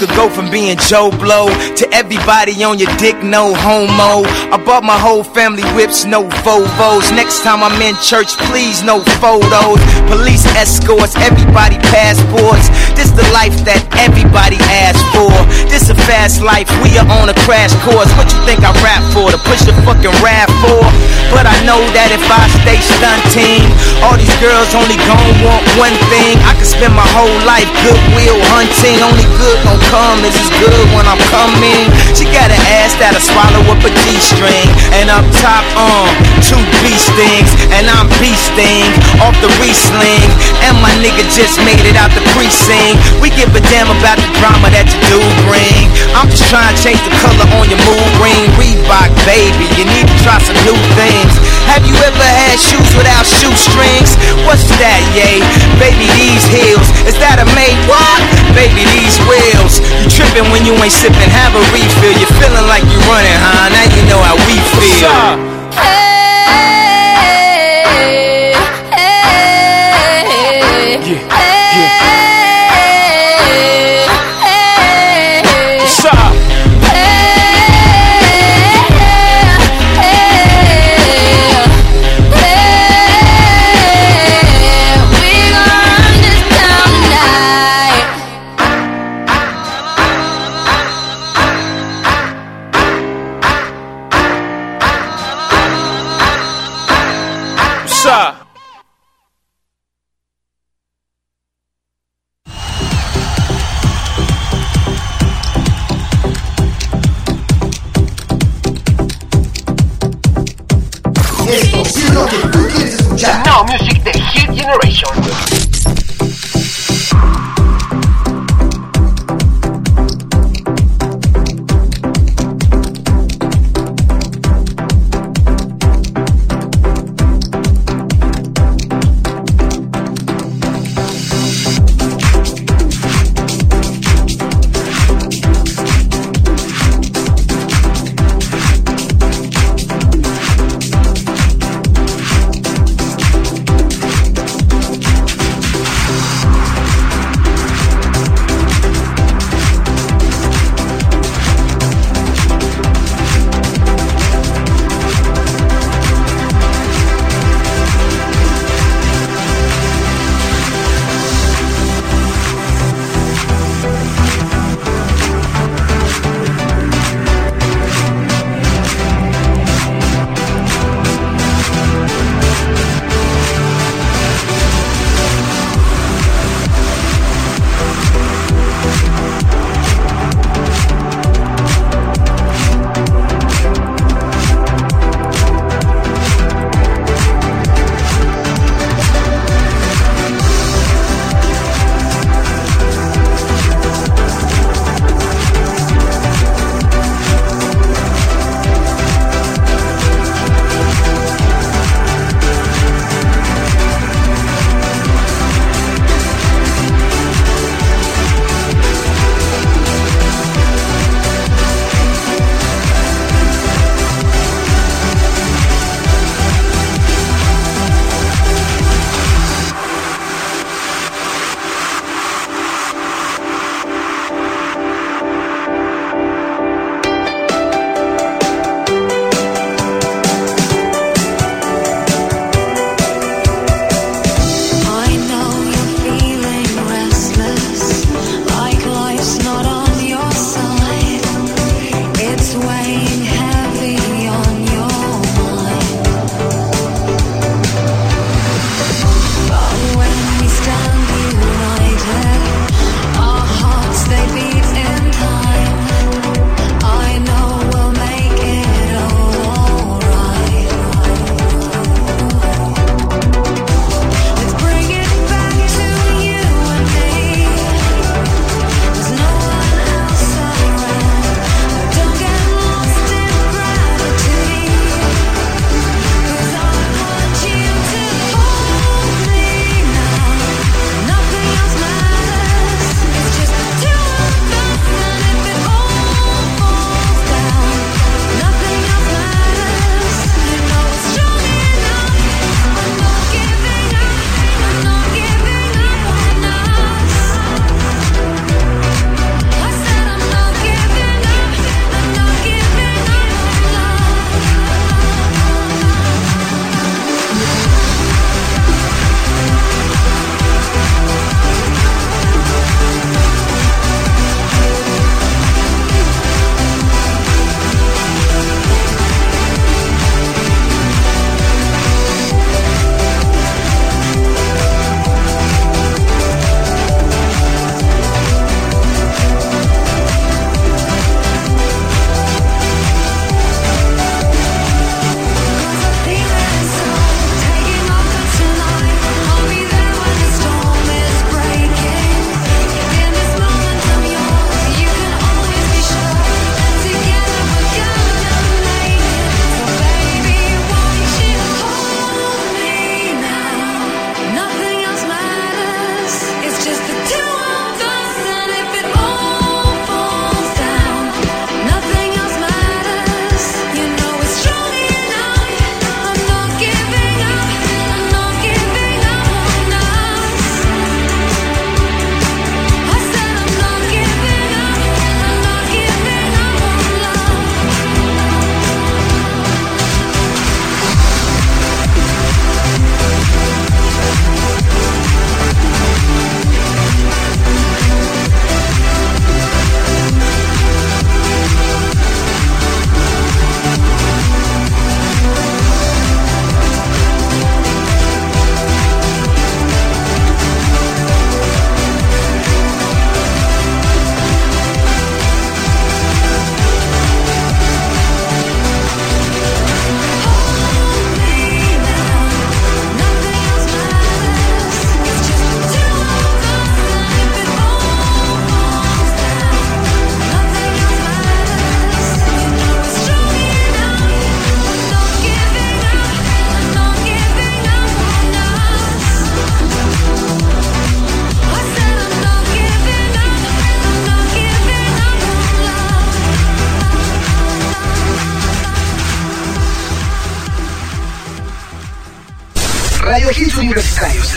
could go from being Joe Blow to everybody on your dick, no homo. I bought my whole family whips, no Volvos. Next time I'm in church, please, no photos. Police escorts, everybody passports. This the life that everybody asks for. This a fast life, we are on a crash course. What you think I rap for? To push the fucking rap for? But I know that if I stay stunting, all these girls only gon' want one thing. I could spend my whole life goodwill hunting. Only good come is as good when I'm coming. She got an ass that'll swallow up a G-string. And up top, um, two B stings. And I'm beasting off the re-sling. And my nigga just made it out the precinct. We give a damn about the drama that you do bring. I'm just trying to change the color on your mood ring. Reebok, baby, you need to try some new things. Have you ever had shoes without shoestrings? What's that, yay? Baby, these heels. Is that a made what? Baby, these wheels. You tripping when you ain't sipping, have a refill. You're feeling like you're running, huh? Now you know how we feel. What's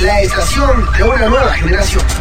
la estación de una nueva generación.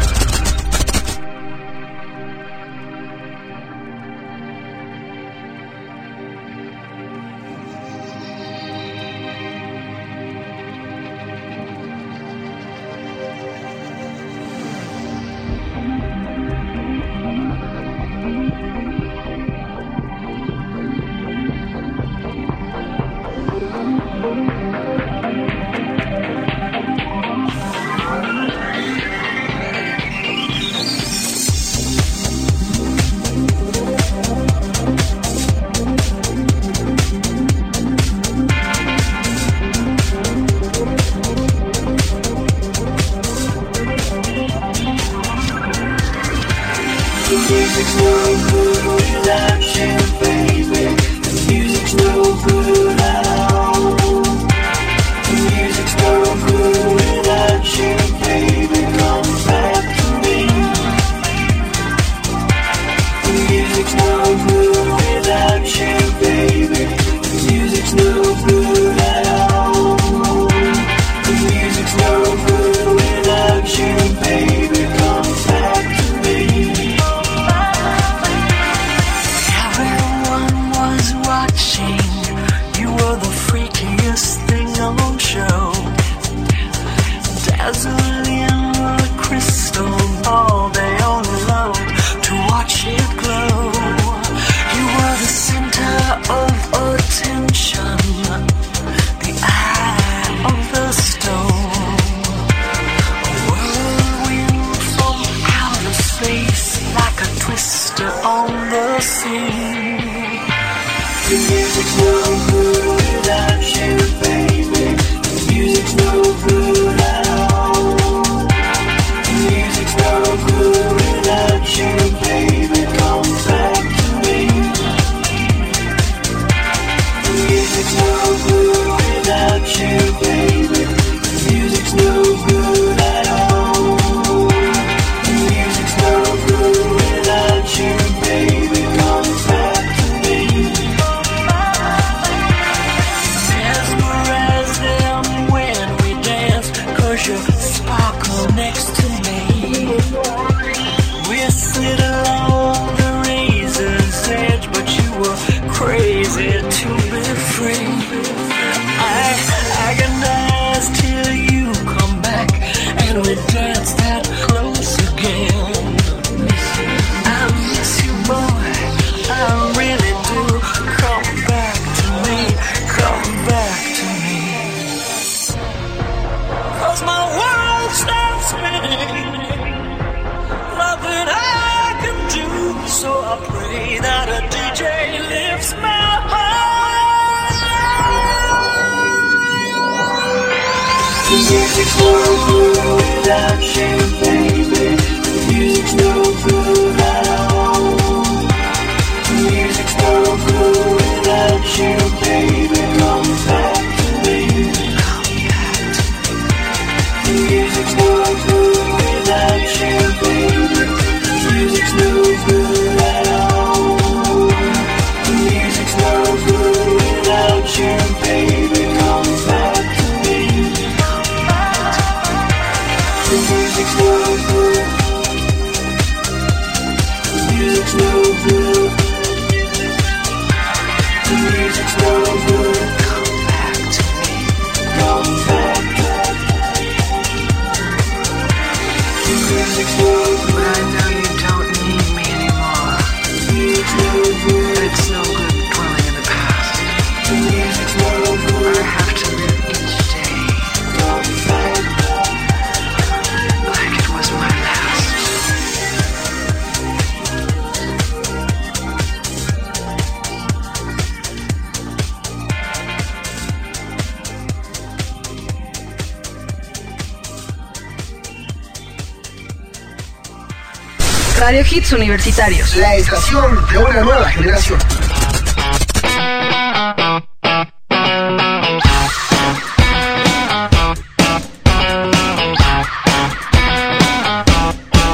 universitarios. La estación de una nueva generación.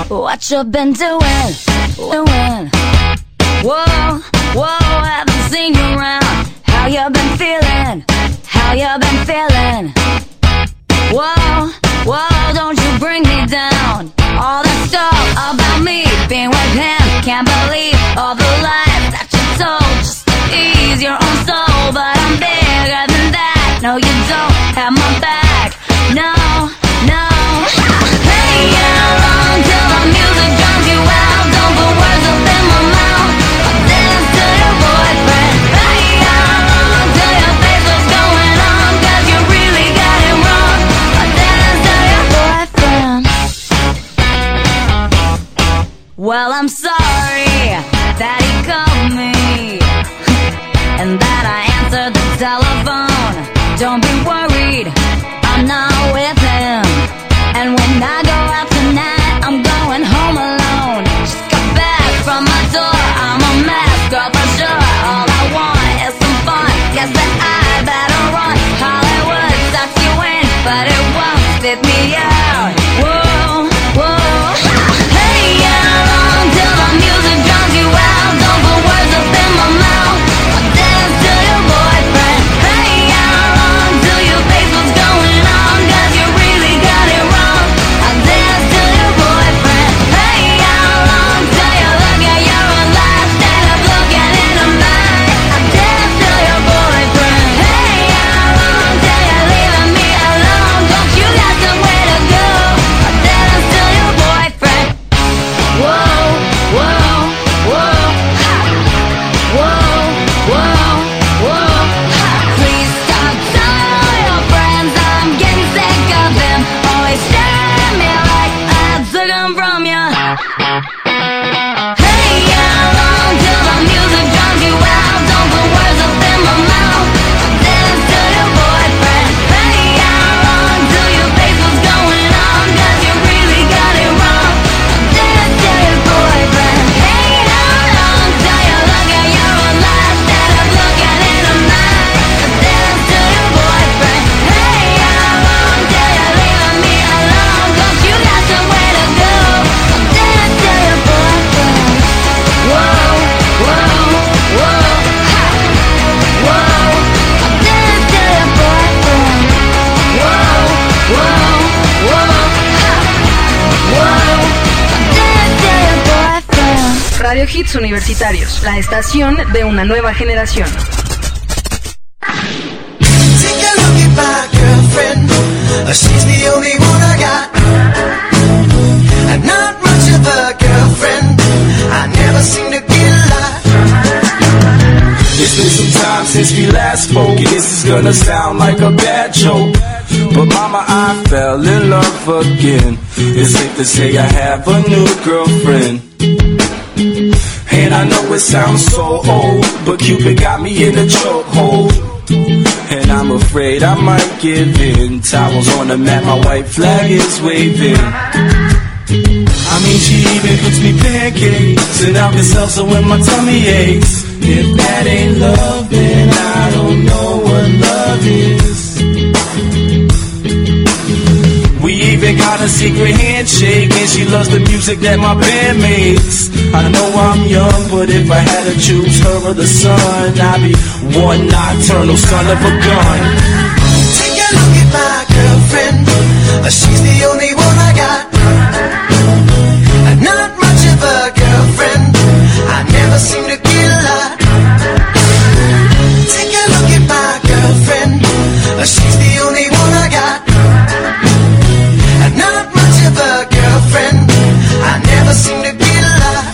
What you been doing? Yeah. Hits Universitarios, la estación de una nueva generación. It's been some time since we last spoke, and this is gonna sound like a bad joke. But mama, I fell in love again. It's safe to say I have a new girlfriend. And I know it sounds so old, but Cupid got me in a chokehold. And I'm afraid I might give in. Towels on the mat, my white flag is waving. I mean, she even cooks me pancakes and Alka Seltzer so when my tummy aches. If that ain't love, then I don't know what love is. Even got a secret handshake, and she loves the music that my band makes. I know I'm young, but if I had to choose her or the sun, I'd be one nocturnal son of a gun. Take a look at my girlfriend. She's the only one I got. Not much of a girlfriend. I never seem to never seem to get a lot.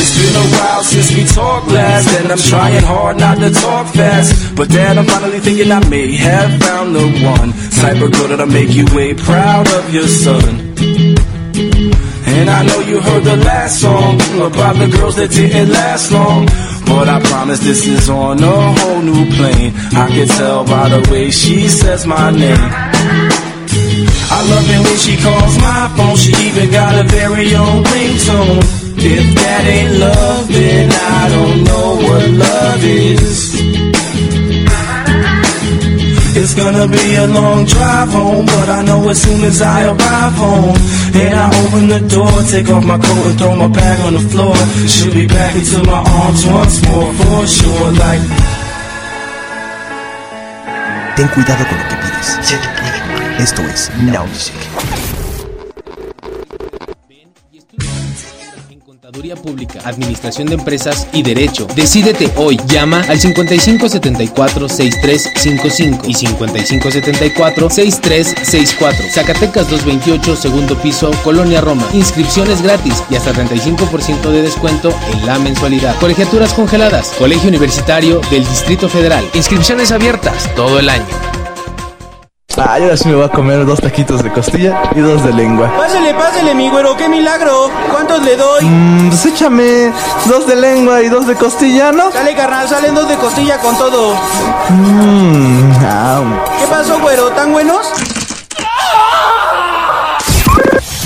It's been a while since we talked last, and I'm trying hard not to talk fast. But then I'm finally thinking I may have found the one type of girl that'll make you way proud of your son. And I know you heard the last song about the girls that didn't last long. But I promise this is on a whole new plane. I can tell by the way she says my name. I love it when she calls my phone. She even got a very own ringtone. If that ain't love, then I don't know what love is. It's gonna be a long drive home, but I know as soon as I arrive home, and I open the door, take off my coat and throw my bag on the floor, she'll be back into my arms once more for sure. Like Ten cuidado con lo que pides. Esto es Now Music. Contaduría Pública, Administración de Empresas y Derecho. Decídete hoy. Llama al 5574-6355 y 5574-6364. Zacatecas 228, segundo piso, Colonia Roma. Inscripciones gratis y hasta 35% de descuento en la mensualidad. Colegiaturas congeladas. Colegio Universitario del Distrito Federal. Inscripciones abiertas todo el año. Ay, ahora sí me voy a comer dos taquitos de costilla y dos de lengua. Pásele, pásele, mi güero, qué milagro. ¿Cuántos le doy? Mmm, pues échame dos de lengua y dos de costilla, ¿no? Sale, carnal, salen dos de costilla con todo. Mmm, ¿Qué pasó, güero? ¿Tan buenos?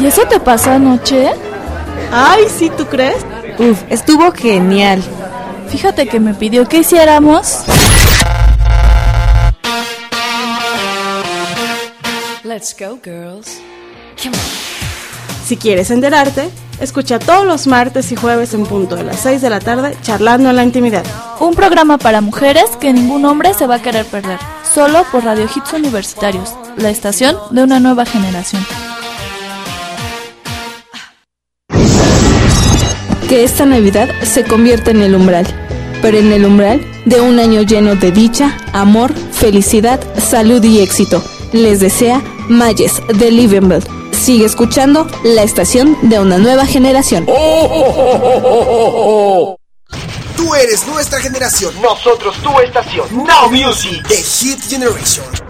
¿Y eso te pasó anoche? Ay, sí, ¿tú crees? Uf, estuvo genial. Fíjate que me pidió que hiciéramos. Let's go, girls. Come Si quieres enterarte, escucha todos los martes y jueves en punto de las 6 de la tarde charlando en la intimidad. Un programa para mujeres que ningún hombre se va a querer perder. Solo por Radio Hits Universitarios, la estación de una nueva generación. Que esta Navidad se convierta en el umbral, pero en el umbral de un año lleno de dicha, amor, felicidad, salud y éxito. Les desea Mayes de Livenville. Sigue escuchando la estación de una nueva generación. Tú eres nuestra generación. Nosotros, tu estación. Now Music. The Hit Generation.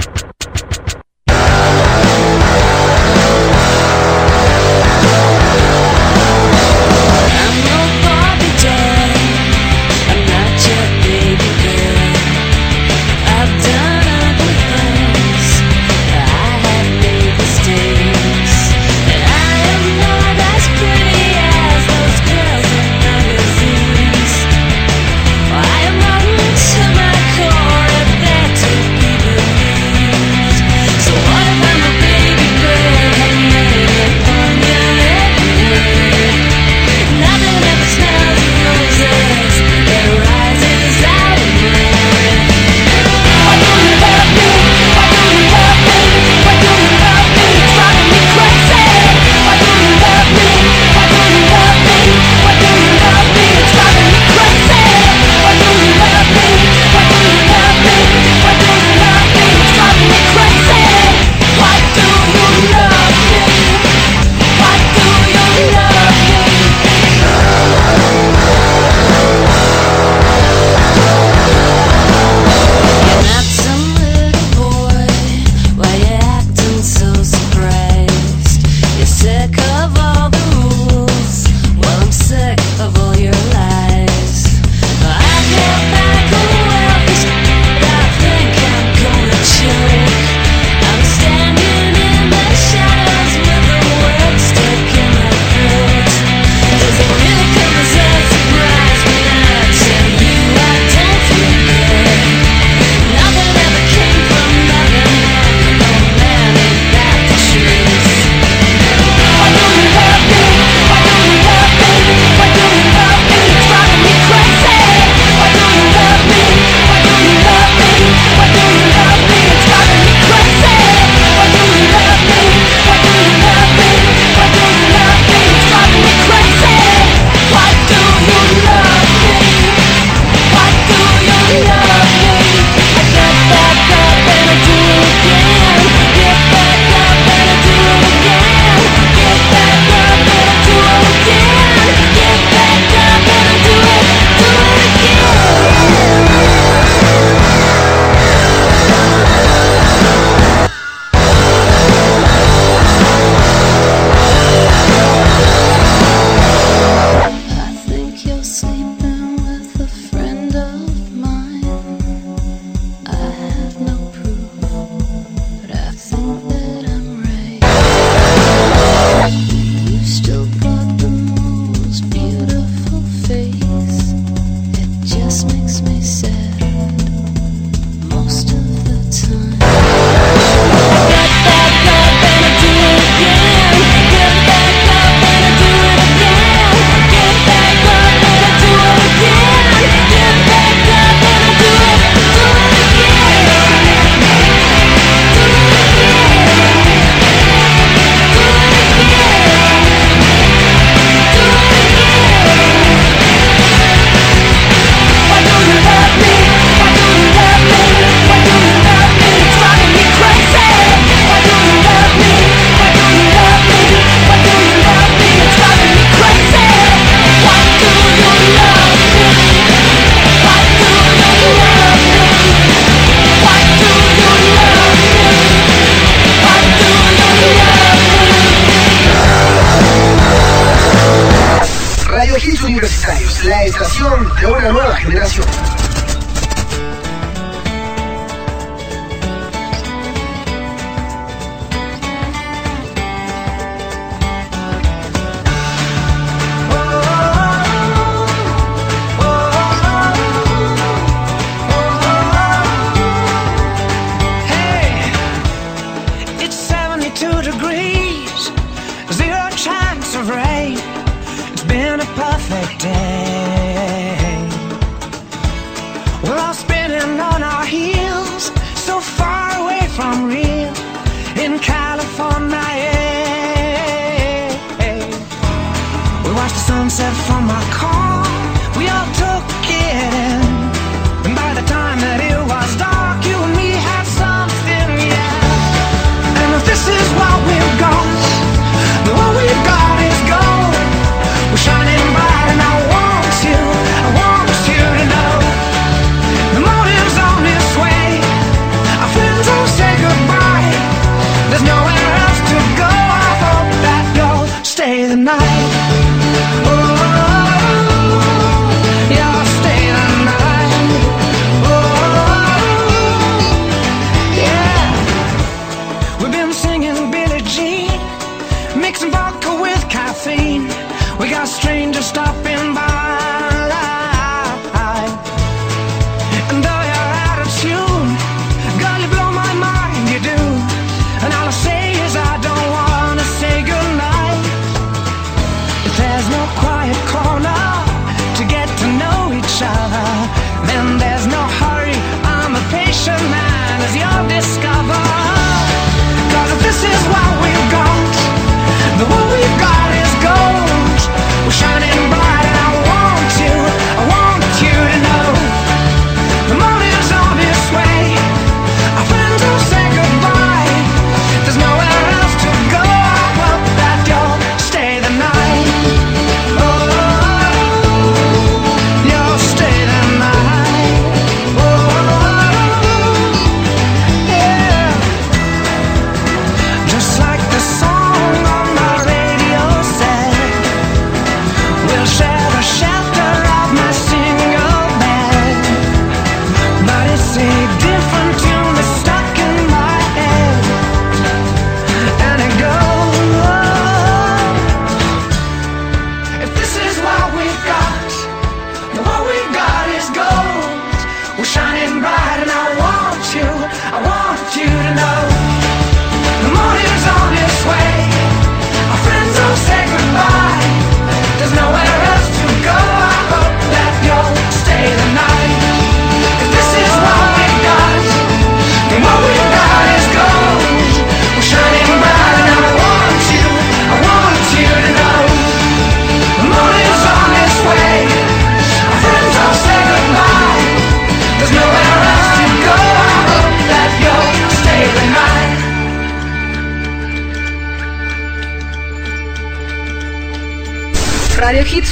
Thank you.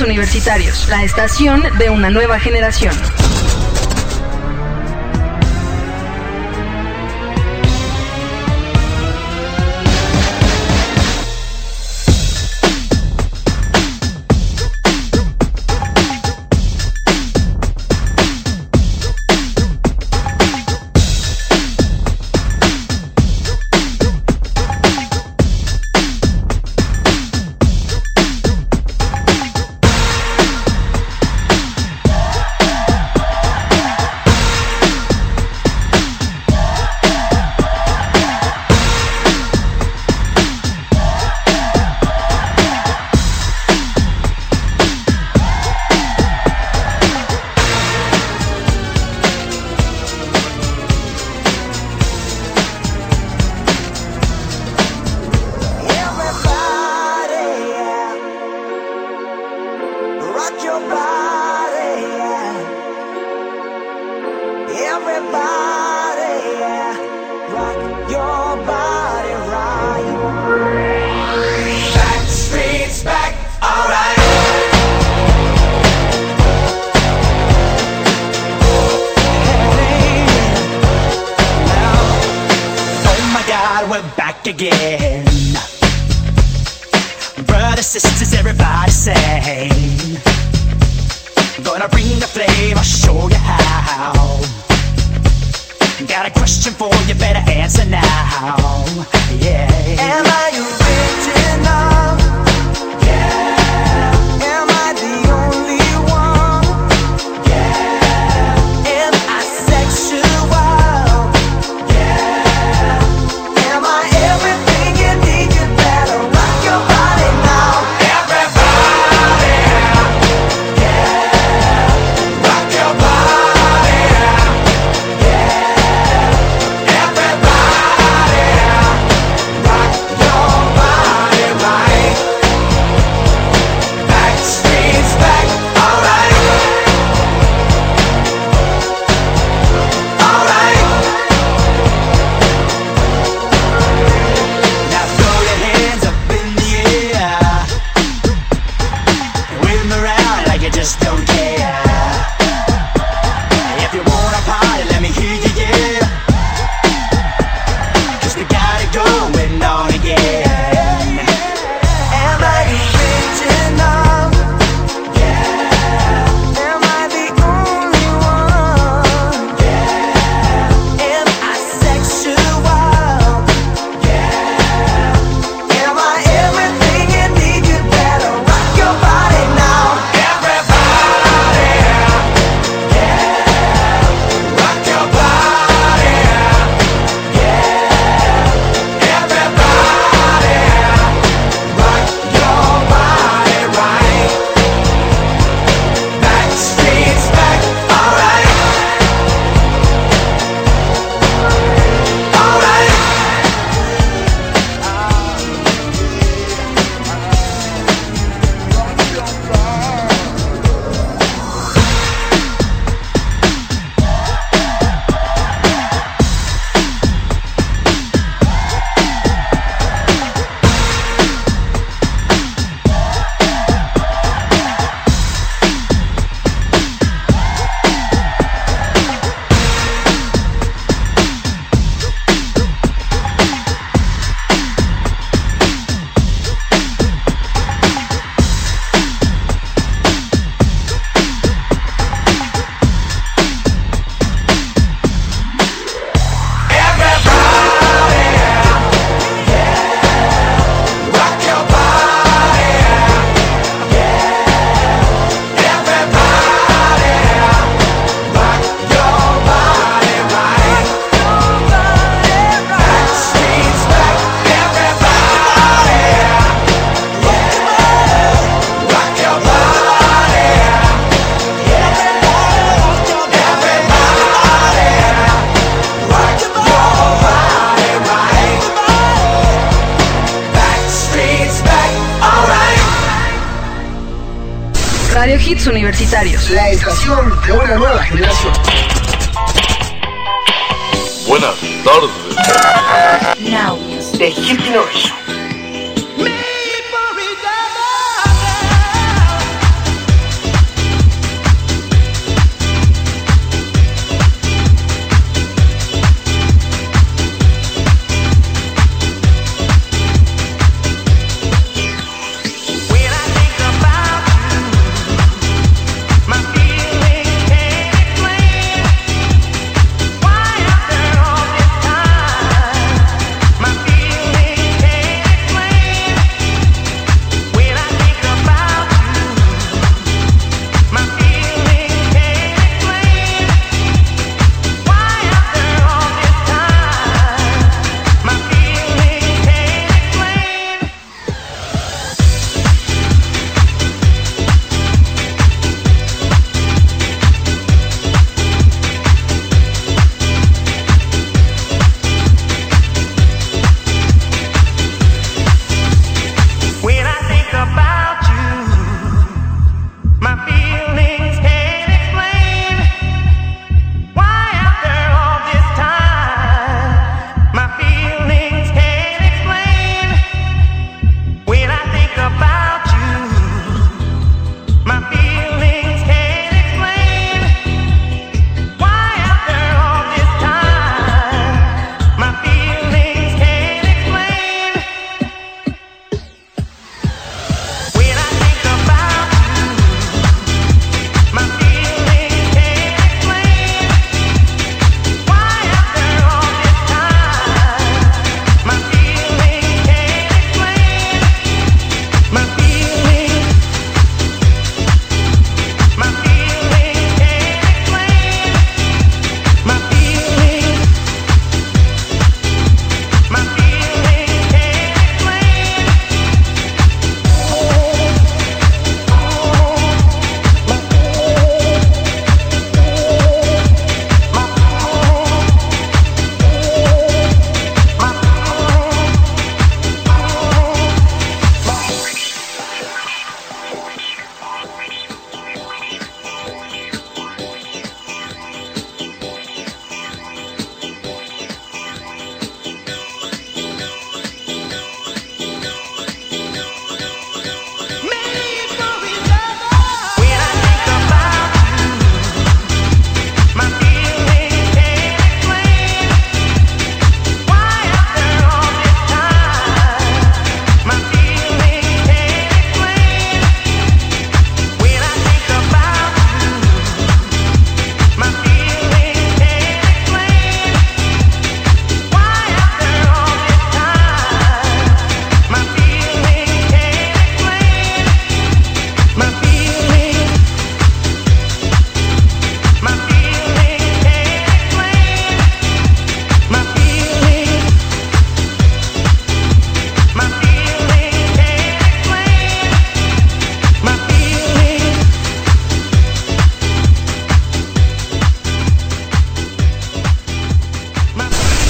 Universitarios, la estación de una nueva generación. again. De una nueva generación. Buenas tardes. Now The Hit.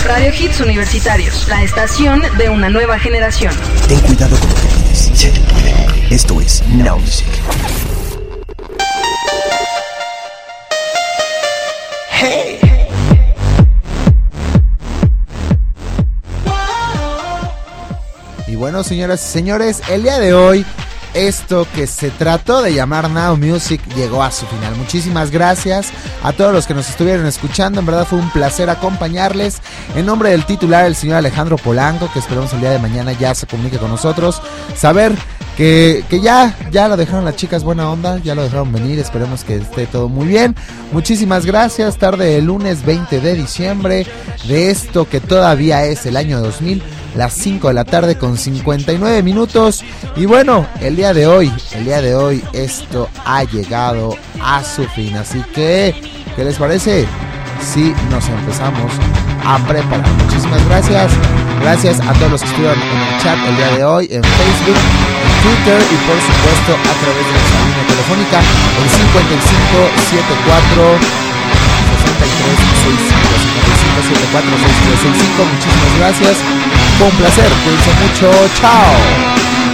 Radio Hits Universitarios. La estación de una nueva generación. Ten cuidado con lo que pides. Se te puede. Esto es Now Music. Hey. Y bueno, señoras y señores, el día de hoy esto que se trató de llamar Now Music llegó a su final. Muchísimas gracias a todos los que nos estuvieron escuchando. En verdad fue un placer acompañarles. En nombre del titular, el señor Alejandro Polanco, que esperamos el día de mañana ya se comunique con nosotros. Saber que, que ya, ya lo dejaron las chicas buena onda, ya lo dejaron venir. Esperemos que esté todo muy bien. Muchísimas gracias. Tarde del lunes 20 de diciembre de esto que todavía es el año 2000 las 5 de la tarde con 59 minutos. Y bueno, el día de hoy, el día de hoy esto ha llegado a su fin. Así que, ¿qué les parece? Si nos empezamos a preparar. Muchísimas gracias. Gracias a todos los que estuvieron en el chat el día de hoy, en Facebook, en Twitter y por supuesto a través de nuestra línea telefónica en 5574 6365 Muchísimas gracias. Fue un placer. Cuídense mucho. Chao.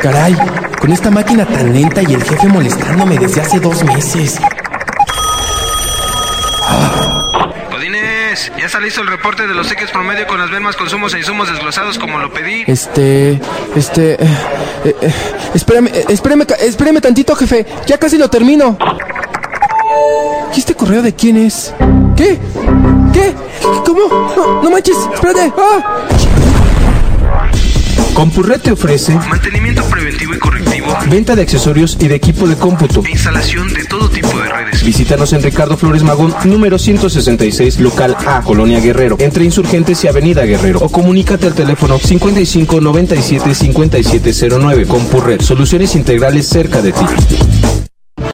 Caray, con esta máquina tan lenta y el jefe molestándome desde hace dos meses. Godínez, ya está listo el reporte de los tickets promedio con las mermas, consumos e insumos desglosados como lo pedí. Este, este, eh, eh, eh, espérame, eh, espérame, espérame tantito, jefe. Ya casi lo termino. ¿Y este correo de quién es? ¿Qué? ¿Qué? ¿Cómo? No, no manches, espérate. ¡Ah! Compurred te ofrece Mantenimiento preventivo y correctivo. venta de accesorios y de equipo de cómputo. E instalación de todo tipo de redes. Visítanos en Ricardo Flores Magón, número 166, local A, Colonia Guerrero, entre Insurgentes y Avenida Guerrero. O comunícate al teléfono 55 97 5709. Compurred, soluciones integrales cerca de ti.